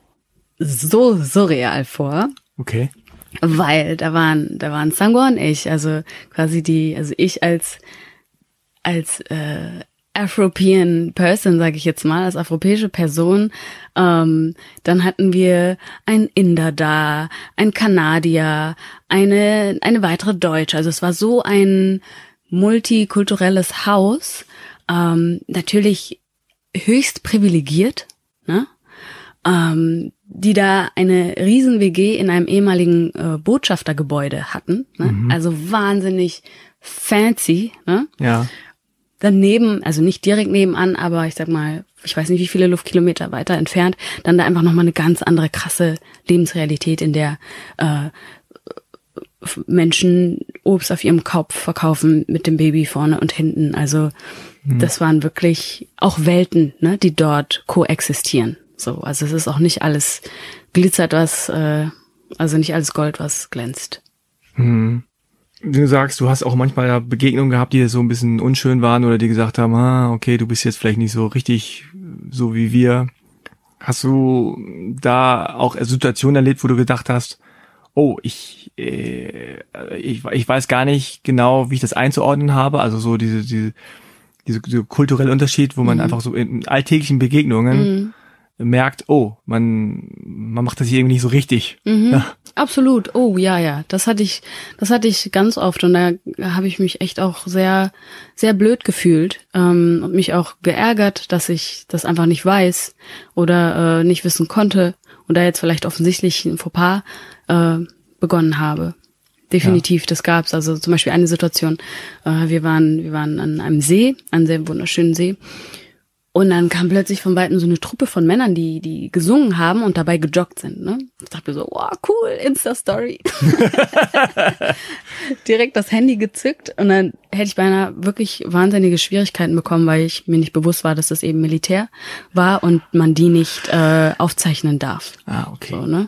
so surreal vor. Okay weil da waren da waren Sangwa und ich, also quasi die, also ich als als äh, Afropean Person, sage ich jetzt mal, als europäische Person. Ähm, dann hatten wir ein Inder da, ein Kanadier, eine eine weitere Deutsche. Also es war so ein multikulturelles Haus. Ähm, natürlich höchst privilegiert, ne? Ähm, die da eine riesen WG in einem ehemaligen äh, Botschaftergebäude hatten. Ne? Mhm. Also wahnsinnig fancy. Ne? Ja. Daneben, also nicht direkt nebenan, aber ich sag mal, ich weiß nicht, wie viele Luftkilometer weiter entfernt, dann da einfach nochmal eine ganz andere krasse Lebensrealität, in der äh, Menschen Obst auf ihrem Kopf verkaufen mit dem Baby vorne und hinten. Also mhm. das waren wirklich auch Welten, ne, die dort koexistieren. So, also es ist auch nicht alles glitzert, was, äh, also nicht alles Gold, was glänzt. Hm. Du sagst, du hast auch manchmal Begegnungen gehabt, die so ein bisschen unschön waren oder die gesagt haben, ah, okay, du bist jetzt vielleicht nicht so richtig so wie wir. Hast du da auch Situationen erlebt, wo du gedacht hast, oh, ich, äh, ich, ich weiß gar nicht genau, wie ich das einzuordnen habe, also so diese, diese, diese, diese kulturelle Unterschied, wo man mhm. einfach so in alltäglichen Begegnungen mhm merkt, oh, man, man macht das hier irgendwie nicht so richtig. Mhm, ja. Absolut. Oh, ja, ja. Das hatte ich, das hatte ich ganz oft und da habe ich mich echt auch sehr, sehr blöd gefühlt ähm, und mich auch geärgert, dass ich das einfach nicht weiß oder äh, nicht wissen konnte und da jetzt vielleicht offensichtlich ein Fauxpas äh, begonnen habe. Definitiv, ja. das gab's. Also zum Beispiel eine Situation, äh, wir waren, wir waren an einem See, einem sehr wunderschönen See und dann kam plötzlich von Weitem so eine Truppe von Männern, die, die gesungen haben und dabei gejoggt sind, ne? Ich dachte mir so, wow, cool, Insta-Story. (laughs) Direkt das Handy gezückt und dann hätte ich beinahe wirklich wahnsinnige Schwierigkeiten bekommen, weil ich mir nicht bewusst war, dass das eben Militär war und man die nicht äh, aufzeichnen darf. Ah, okay. So, ne?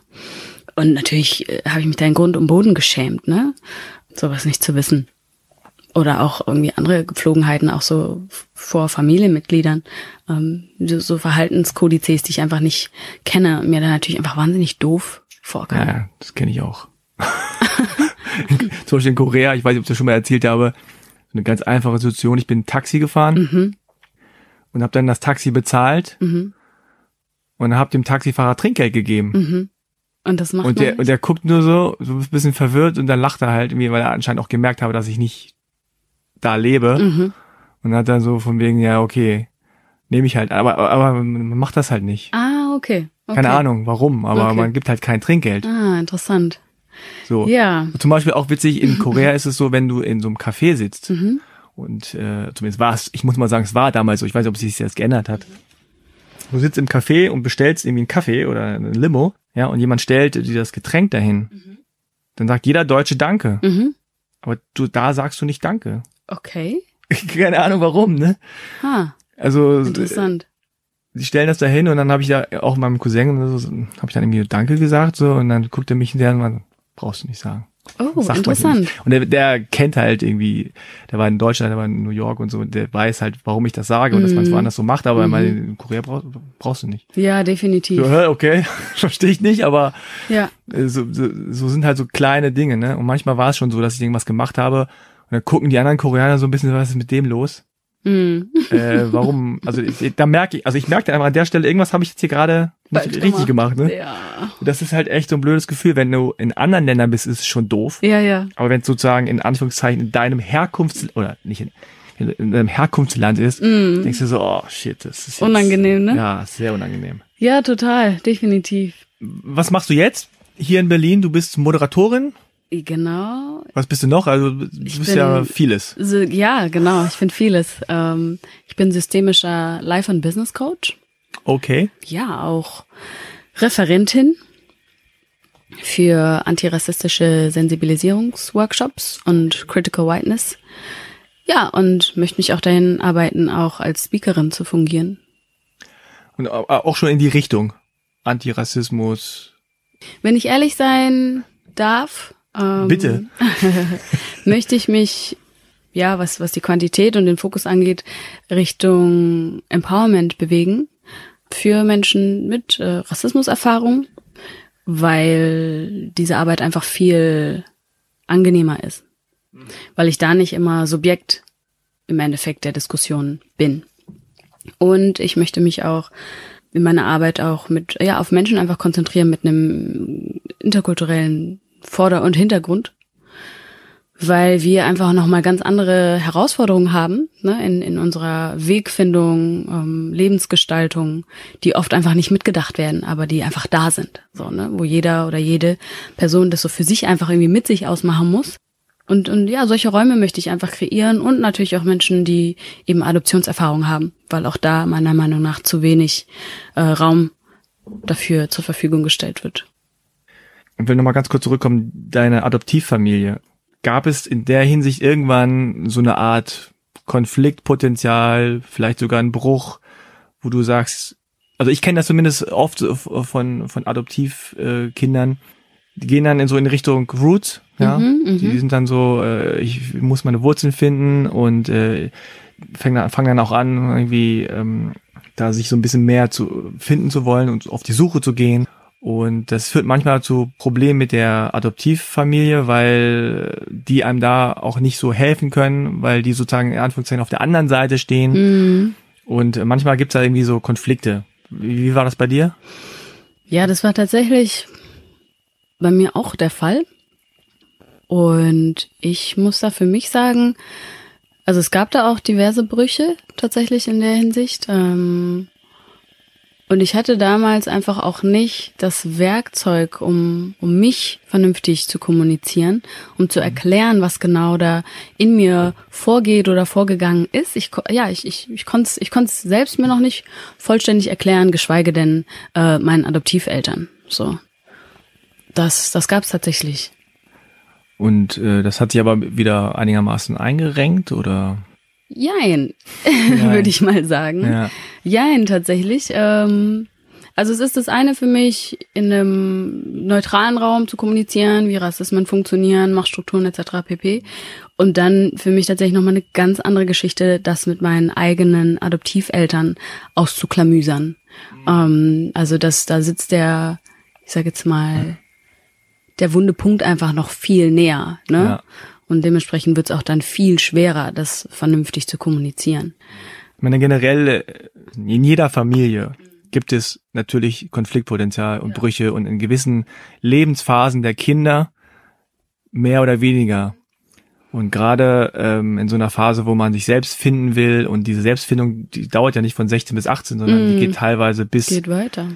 Und natürlich äh, habe ich mich da in Grund und Boden geschämt, ne? Sowas nicht zu wissen oder auch irgendwie andere Gepflogenheiten, auch so vor Familienmitgliedern, ähm, so Verhaltenskodizes, die ich einfach nicht kenne mir dann natürlich einfach wahnsinnig doof vorkam. Ja, das kenne ich auch. (laughs) Zum Beispiel in Korea, ich weiß nicht, ob ich das schon mal erzählt habe, eine ganz einfache Situation. Ich bin Taxi gefahren mhm. und habe dann das Taxi bezahlt mhm. und habe dem Taxifahrer Trinkgeld gegeben. Mhm. Und das macht und der, und der guckt nur so, so ein bisschen verwirrt und dann lacht er halt irgendwie, weil er anscheinend auch gemerkt habe, dass ich nicht da lebe. Mhm. Und hat dann so von wegen, ja, okay, nehme ich halt. Aber, aber man macht das halt nicht. Ah, okay. okay. Keine Ahnung, warum, aber okay. man gibt halt kein Trinkgeld. Ah, interessant. So. Ja. Zum Beispiel auch witzig, in Korea ist es so, wenn du in so einem Café sitzt, mhm. und äh, zumindest war es, ich muss mal sagen, es war damals so, ich weiß nicht, ob sich das jetzt geändert hat. Du sitzt im Café und bestellst irgendwie einen Kaffee oder eine Limo, ja, und jemand stellt dir das Getränk dahin. Mhm. Dann sagt jeder Deutsche Danke. Mhm. Aber du, da sagst du nicht Danke. Okay. (laughs) Keine Ahnung warum, ne? Ha. Also interessant. Sie stellen das da hin und dann habe ich da auch meinem Cousin so, habe ich dann irgendwie Danke gesagt so und dann guckt er mich hinterher und man brauchst du nicht sagen. Oh, interessant. Und der, der kennt halt irgendwie, der war in Deutschland, der war in New York und so, der weiß halt, warum ich das sage und mm. dass man es mhm. woanders so macht, aber mm. in Korea brauch, brauchst du nicht. Ja, definitiv. So, okay, (laughs) verstehe ich nicht, aber ja. so, so, so sind halt so kleine Dinge, ne? Und manchmal war es schon so, dass ich irgendwas gemacht habe dann gucken die anderen Koreaner so ein bisschen, was ist mit dem los? Mhm. Äh, warum? Also ich, da merke ich, also ich merke einfach an der Stelle, irgendwas habe ich jetzt hier gerade nicht Falsch richtig gemacht. Ne? Ja. Das ist halt echt so ein blödes Gefühl, wenn du in anderen Ländern bist, ist es schon doof. Ja, ja. Aber wenn es sozusagen in Anführungszeichen in deinem Herkunfts oder nicht in, in, in deinem Herkunftsland ist, denkst du so, oh shit, das ist jetzt, Mm. Unangenehm, ne? Ja, sehr unangenehm. Ja, total, definitiv. Was machst du jetzt hier in Berlin? Du bist Moderatorin. Genau. Was bist du noch? Also du Ich bist bin- ja vieles. So, ja, genau. Ich finde vieles. Ähm, ich bin systemischer Life- und Business Coach. Okay. Ja, auch Referentin für antirassistische Sensibilisierungsworkshops und Critical Whiteness. Ja, und möchte mich auch dahin arbeiten, auch als Speakerin zu fungieren. Und au- auch schon in die Richtung. Antirassismus. Wenn ich ehrlich sein darf, ähm, Bitte. (laughs) möchte ich mich, ja, was, was die Quantität und den Fokus angeht, Richtung Empowerment bewegen für Menschen mit äh, Rassismuserfahrung, weil diese Arbeit einfach viel angenehmer ist. Weil ich da nicht immer Subjekt im Endeffekt der Diskussion bin. Und ich möchte mich auch in meiner Arbeit auch mit, ja, auf Menschen einfach konzentrieren mit einem interkulturellen Vorder- und Hintergrund, weil wir einfach nochmal ganz andere Herausforderungen haben ne, in, in unserer Wegfindung, ähm, Lebensgestaltung, die oft einfach nicht mitgedacht werden, aber die einfach da sind. So, ne, wo jeder oder jede Person das so für sich einfach irgendwie mit sich ausmachen muss. Und, und ja, solche Räume möchte ich einfach kreieren und natürlich auch Menschen, die eben Adoptionserfahrung haben, weil auch da meiner Meinung nach zu wenig äh, Raum dafür zur Verfügung gestellt wird. Und will nochmal ganz kurz zurückkommen, deine Adoptivfamilie. Gab es in der Hinsicht irgendwann so eine Art Konfliktpotenzial, vielleicht sogar einen Bruch, wo du sagst, also ich kenne das zumindest oft von, von Adoptivkindern, die gehen dann in so in Richtung Roots, ja. Mhm, die sind dann so, äh, ich muss meine Wurzeln finden und äh, fangen dann, fangen dann auch an, irgendwie ähm, da sich so ein bisschen mehr zu finden zu wollen und auf die Suche zu gehen. Und das führt manchmal zu Problemen mit der Adoptivfamilie, weil die einem da auch nicht so helfen können, weil die sozusagen in Anführungszeichen auf der anderen Seite stehen. Mhm. Und manchmal gibt's da irgendwie so Konflikte. Wie, wie war das bei dir? Ja, das war tatsächlich bei mir auch der Fall. Und ich muss da für mich sagen, also es gab da auch diverse Brüche tatsächlich in der Hinsicht. Ähm, und ich hatte damals einfach auch nicht das Werkzeug, um, um mich vernünftig zu kommunizieren, um zu erklären, was genau da in mir vorgeht oder vorgegangen ist. Ich, ja, ich, ich, ich konnte es ich konnt's selbst mir noch nicht vollständig erklären, geschweige denn äh, meinen Adoptiveltern. So. Das, das gab's tatsächlich. Und äh, das hat sich aber wieder einigermaßen eingerenkt oder? (laughs) Jein, würde ich mal sagen. Ja. Jein, tatsächlich. Ähm, also es ist das eine für mich, in einem neutralen Raum zu kommunizieren, wie Rassismen funktionieren, Machtstrukturen etc. pp. Und dann für mich tatsächlich nochmal eine ganz andere Geschichte, das mit meinen eigenen Adoptiveltern auszuklamüsern. Ähm, also das, da sitzt der, ich sage jetzt mal, der wunde Punkt einfach noch viel näher. Ne? Ja. Und dementsprechend wird es auch dann viel schwerer, das vernünftig zu kommunizieren. Ich meine, generell äh, in jeder Familie gibt es natürlich Konfliktpotenzial und Brüche und in gewissen Lebensphasen der Kinder mehr oder weniger. Und gerade ähm, in so einer Phase, wo man sich selbst finden will und diese Selbstfindung, die dauert ja nicht von 16 bis 18, sondern die geht teilweise bis, Geht weiter.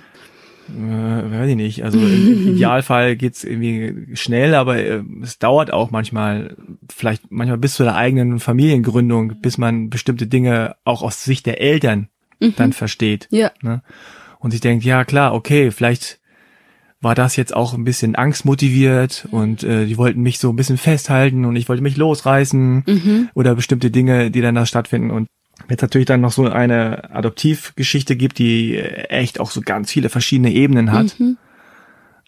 Äh, weiß ich nicht, also im, (laughs) Idealfall geht's irgendwie schnell, aber äh, es dauert auch manchmal, vielleicht manchmal bis zu der eigenen Familiengründung, bis man bestimmte Dinge auch aus Sicht der Eltern dann versteht. Ja. Ne? Und sich denkt, ja klar, okay, vielleicht war das jetzt auch ein bisschen angstmotiviert und äh, die wollten mich so ein bisschen festhalten und ich wollte mich losreißen oder bestimmte Dinge, die dann da stattfinden und wenn es natürlich dann noch so eine Adoptivgeschichte gibt, die äh, echt auch so ganz viele verschiedene Ebenen hat.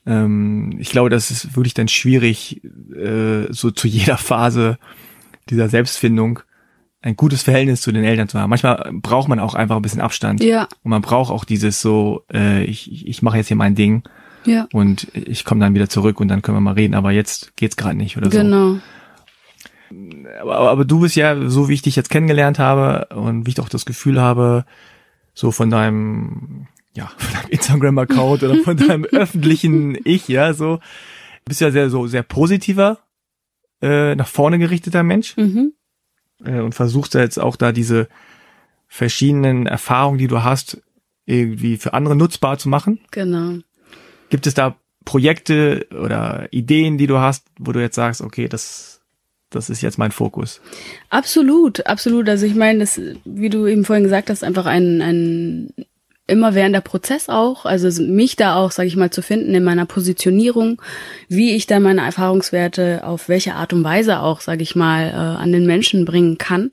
Ähm, ich glaube, das ist wirklich dann schwierig, äh, so zu jeder Phase dieser Selbstfindung ein gutes Verhältnis zu den Eltern zu haben. Manchmal braucht man auch einfach ein bisschen Abstand. Ja. Und man braucht auch dieses so, äh, ich, ich mache jetzt hier mein Ding Ja. und ich komme dann wieder zurück und dann können wir mal reden, aber jetzt geht's gerade nicht oder so. Genau. Aber, aber du bist ja, so wie ich dich jetzt kennengelernt habe und wie ich doch das Gefühl habe, so von deinem, ja, (laughs) von deinem Instagram-Account oder von deinem (laughs) öffentlichen Ich, ja, so, bist ja sehr, so, sehr positiver, äh, nach vorne gerichteter Mensch. Mhm. Äh, und versuchst ja jetzt auch da diese verschiedenen Erfahrungen, die du hast, irgendwie für andere nutzbar zu machen. Genau. Gibt es da Projekte oder Ideen, die du hast, wo du jetzt sagst, okay, das, das ist jetzt mein Fokus? Absolut, absolut. Also ich meine, das, wie du eben vorhin gesagt hast, einfach ein, ein immer währender Prozess auch, also mich da auch, sage ich mal, zu finden in meiner Positionierung, wie ich da meine Erfahrungswerte auf welche Art und Weise auch, sage ich mal, äh, an den Menschen bringen kann.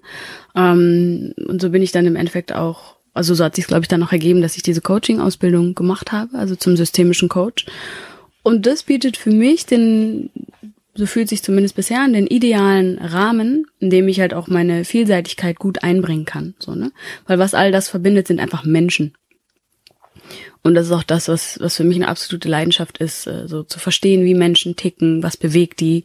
Ähm, und so bin ich dann im Endeffekt auch, also so hat sich glaube ich dann noch ergeben, dass ich diese Coaching-Ausbildung gemacht habe, also zum systemischen Coach. Und das bietet für mich den, so fühlt sich zumindest bisher an, den idealen Rahmen, in dem ich halt auch meine Vielseitigkeit gut einbringen kann. So, ne? Weil was all das verbindet, sind einfach Menschen. Und das ist auch das, was, was für mich eine absolute Leidenschaft ist, äh, so zu verstehen, wie Menschen ticken, was bewegt die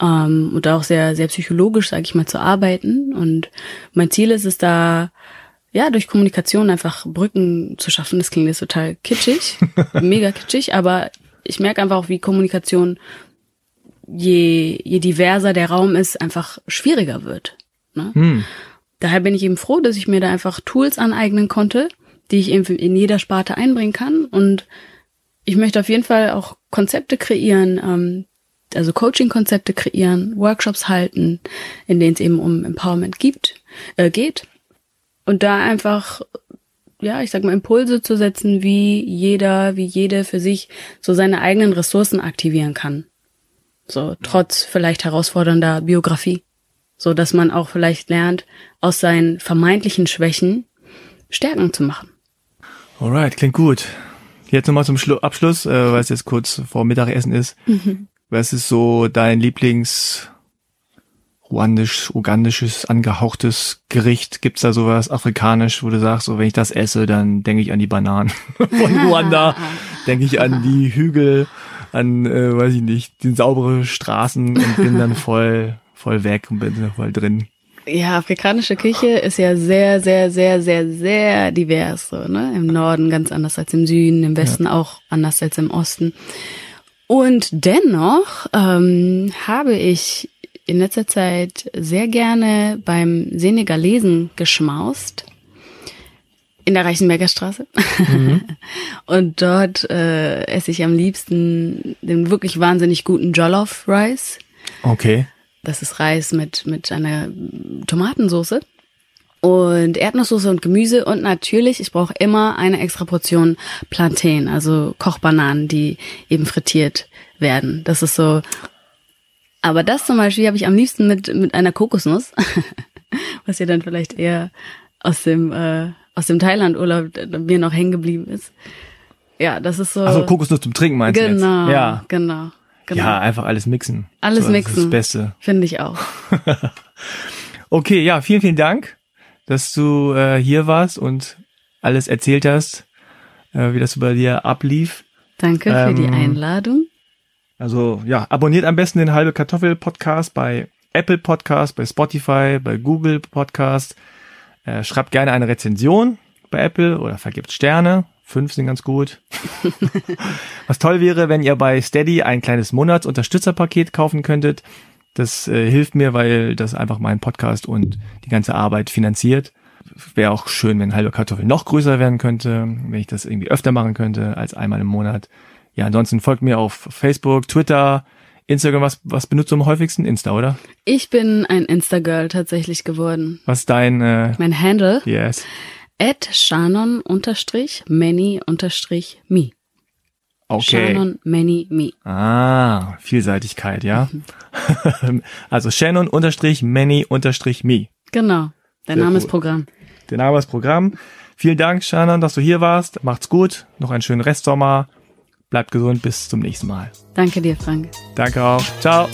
ähm, und auch sehr, sehr psychologisch, sage ich mal, zu arbeiten. Und mein Ziel ist es da, ja, durch Kommunikation einfach Brücken zu schaffen. Das klingt jetzt total kitschig, (laughs) mega kitschig, aber ich merke einfach auch, wie Kommunikation, je, je diverser der Raum ist, einfach schwieriger wird. Ne? Hm. Daher bin ich eben froh, dass ich mir da einfach Tools aneignen konnte, die ich eben in jeder Sparte einbringen kann. Und ich möchte auf jeden Fall auch Konzepte kreieren, ähm, also Coaching-Konzepte kreieren, Workshops halten, in denen es eben um Empowerment gibt, äh, geht. Und da einfach ja, ich sag mal, Impulse zu setzen, wie jeder, wie jede für sich so seine eigenen Ressourcen aktivieren kann. So, trotz vielleicht herausfordernder Biografie. So, dass man auch vielleicht lernt, aus seinen vermeintlichen Schwächen Stärken zu machen. Alright, klingt gut. Jetzt nochmal zum Schlu Abschluss, äh, weil es jetzt kurz vor Mittagessen ist. Mhm. Was ist so dein Lieblings ruandisch, ugandisches, angehauchtes Gericht? Gibt's da sowas afrikanisch, wo du sagst, so wenn ich das esse, dann denke ich an die Bananen (laughs) von Ruanda, (laughs) denke ich an die Hügel, an, äh, weiß ich nicht, die saubere Straßen und bin dann voll, voll weg und bin voll drin. Ja, afrikanische Küche ist ja sehr, sehr, sehr, sehr, sehr divers. So, ne? Im Norden ganz anders als im Süden, im Westen ja. auch anders als im Osten. Und dennoch ähm, habe ich in letzter Zeit sehr gerne beim Senegalesen geschmaust. In der Reichenberger Straße. Mhm. (laughs) Und dort äh, esse ich am liebsten den wirklich wahnsinnig guten Jollof Rice. Okay. Das ist Reis mit, mit einer Tomatensauce und Erdnusssoße und Gemüse und natürlich, ich brauche immer eine extra Portion Plantain, also Kochbananen, die eben frittiert werden. Das ist so aber das zum Beispiel habe ich am liebsten mit, mit einer Kokosnuss, (laughs) was ja dann vielleicht eher aus dem, äh, aus dem Thailand-Urlaub mir noch hängen geblieben ist. Ja, das ist so. Also Kokosnuss zum Trinken meinst genau, du jetzt? Ja, genau. Genau. Ja, einfach alles mixen. Alles so, mixen. Das ist das Beste. Finde ich auch. (laughs) okay, ja, vielen, vielen Dank, dass du äh, hier warst und alles erzählt hast, äh, wie das bei dir ablief. Danke ähm, für die ähm, Einladung. Also ja, abonniert am besten den halbe Kartoffel Podcast bei Apple Podcast, bei Spotify, bei Google Podcast. Äh, schreibt gerne eine Rezension bei Apple oder vergibt Sterne. Fünf sind ganz gut. (laughs) Was toll wäre, wenn ihr bei Steady ein kleines Monatsunterstützerpaket kaufen könntet. Das äh, hilft mir, weil das einfach meinen Podcast und die ganze Arbeit finanziert. Wäre auch schön, wenn halbe Kartoffel noch größer werden könnte, wenn ich das irgendwie öfter machen könnte als einmal im Monat. Ja, ansonsten folgt mir auf Facebook, Twitter, Instagram. Was, was benutzt du am häufigsten? Insta, oder? Ich bin ein Insta-Girl tatsächlich geworden. Was ist dein... Äh, mein Handle? Yes. At Shannon unterstrich many unterstrich me. Okay. Shannon many me. Ah, Vielseitigkeit, ja. Mhm. (laughs) also Shannon unterstrich many unterstrich me. Genau. Der Sehr Name cool. ist Programm. Der Name ist Programm. Vielen Dank, Shannon, dass du hier warst. Macht's gut. Noch einen schönen Restsommer. Bleibt gesund, bis zum nächsten Mal. Danke dir, Frank. Danke auch. Ciao.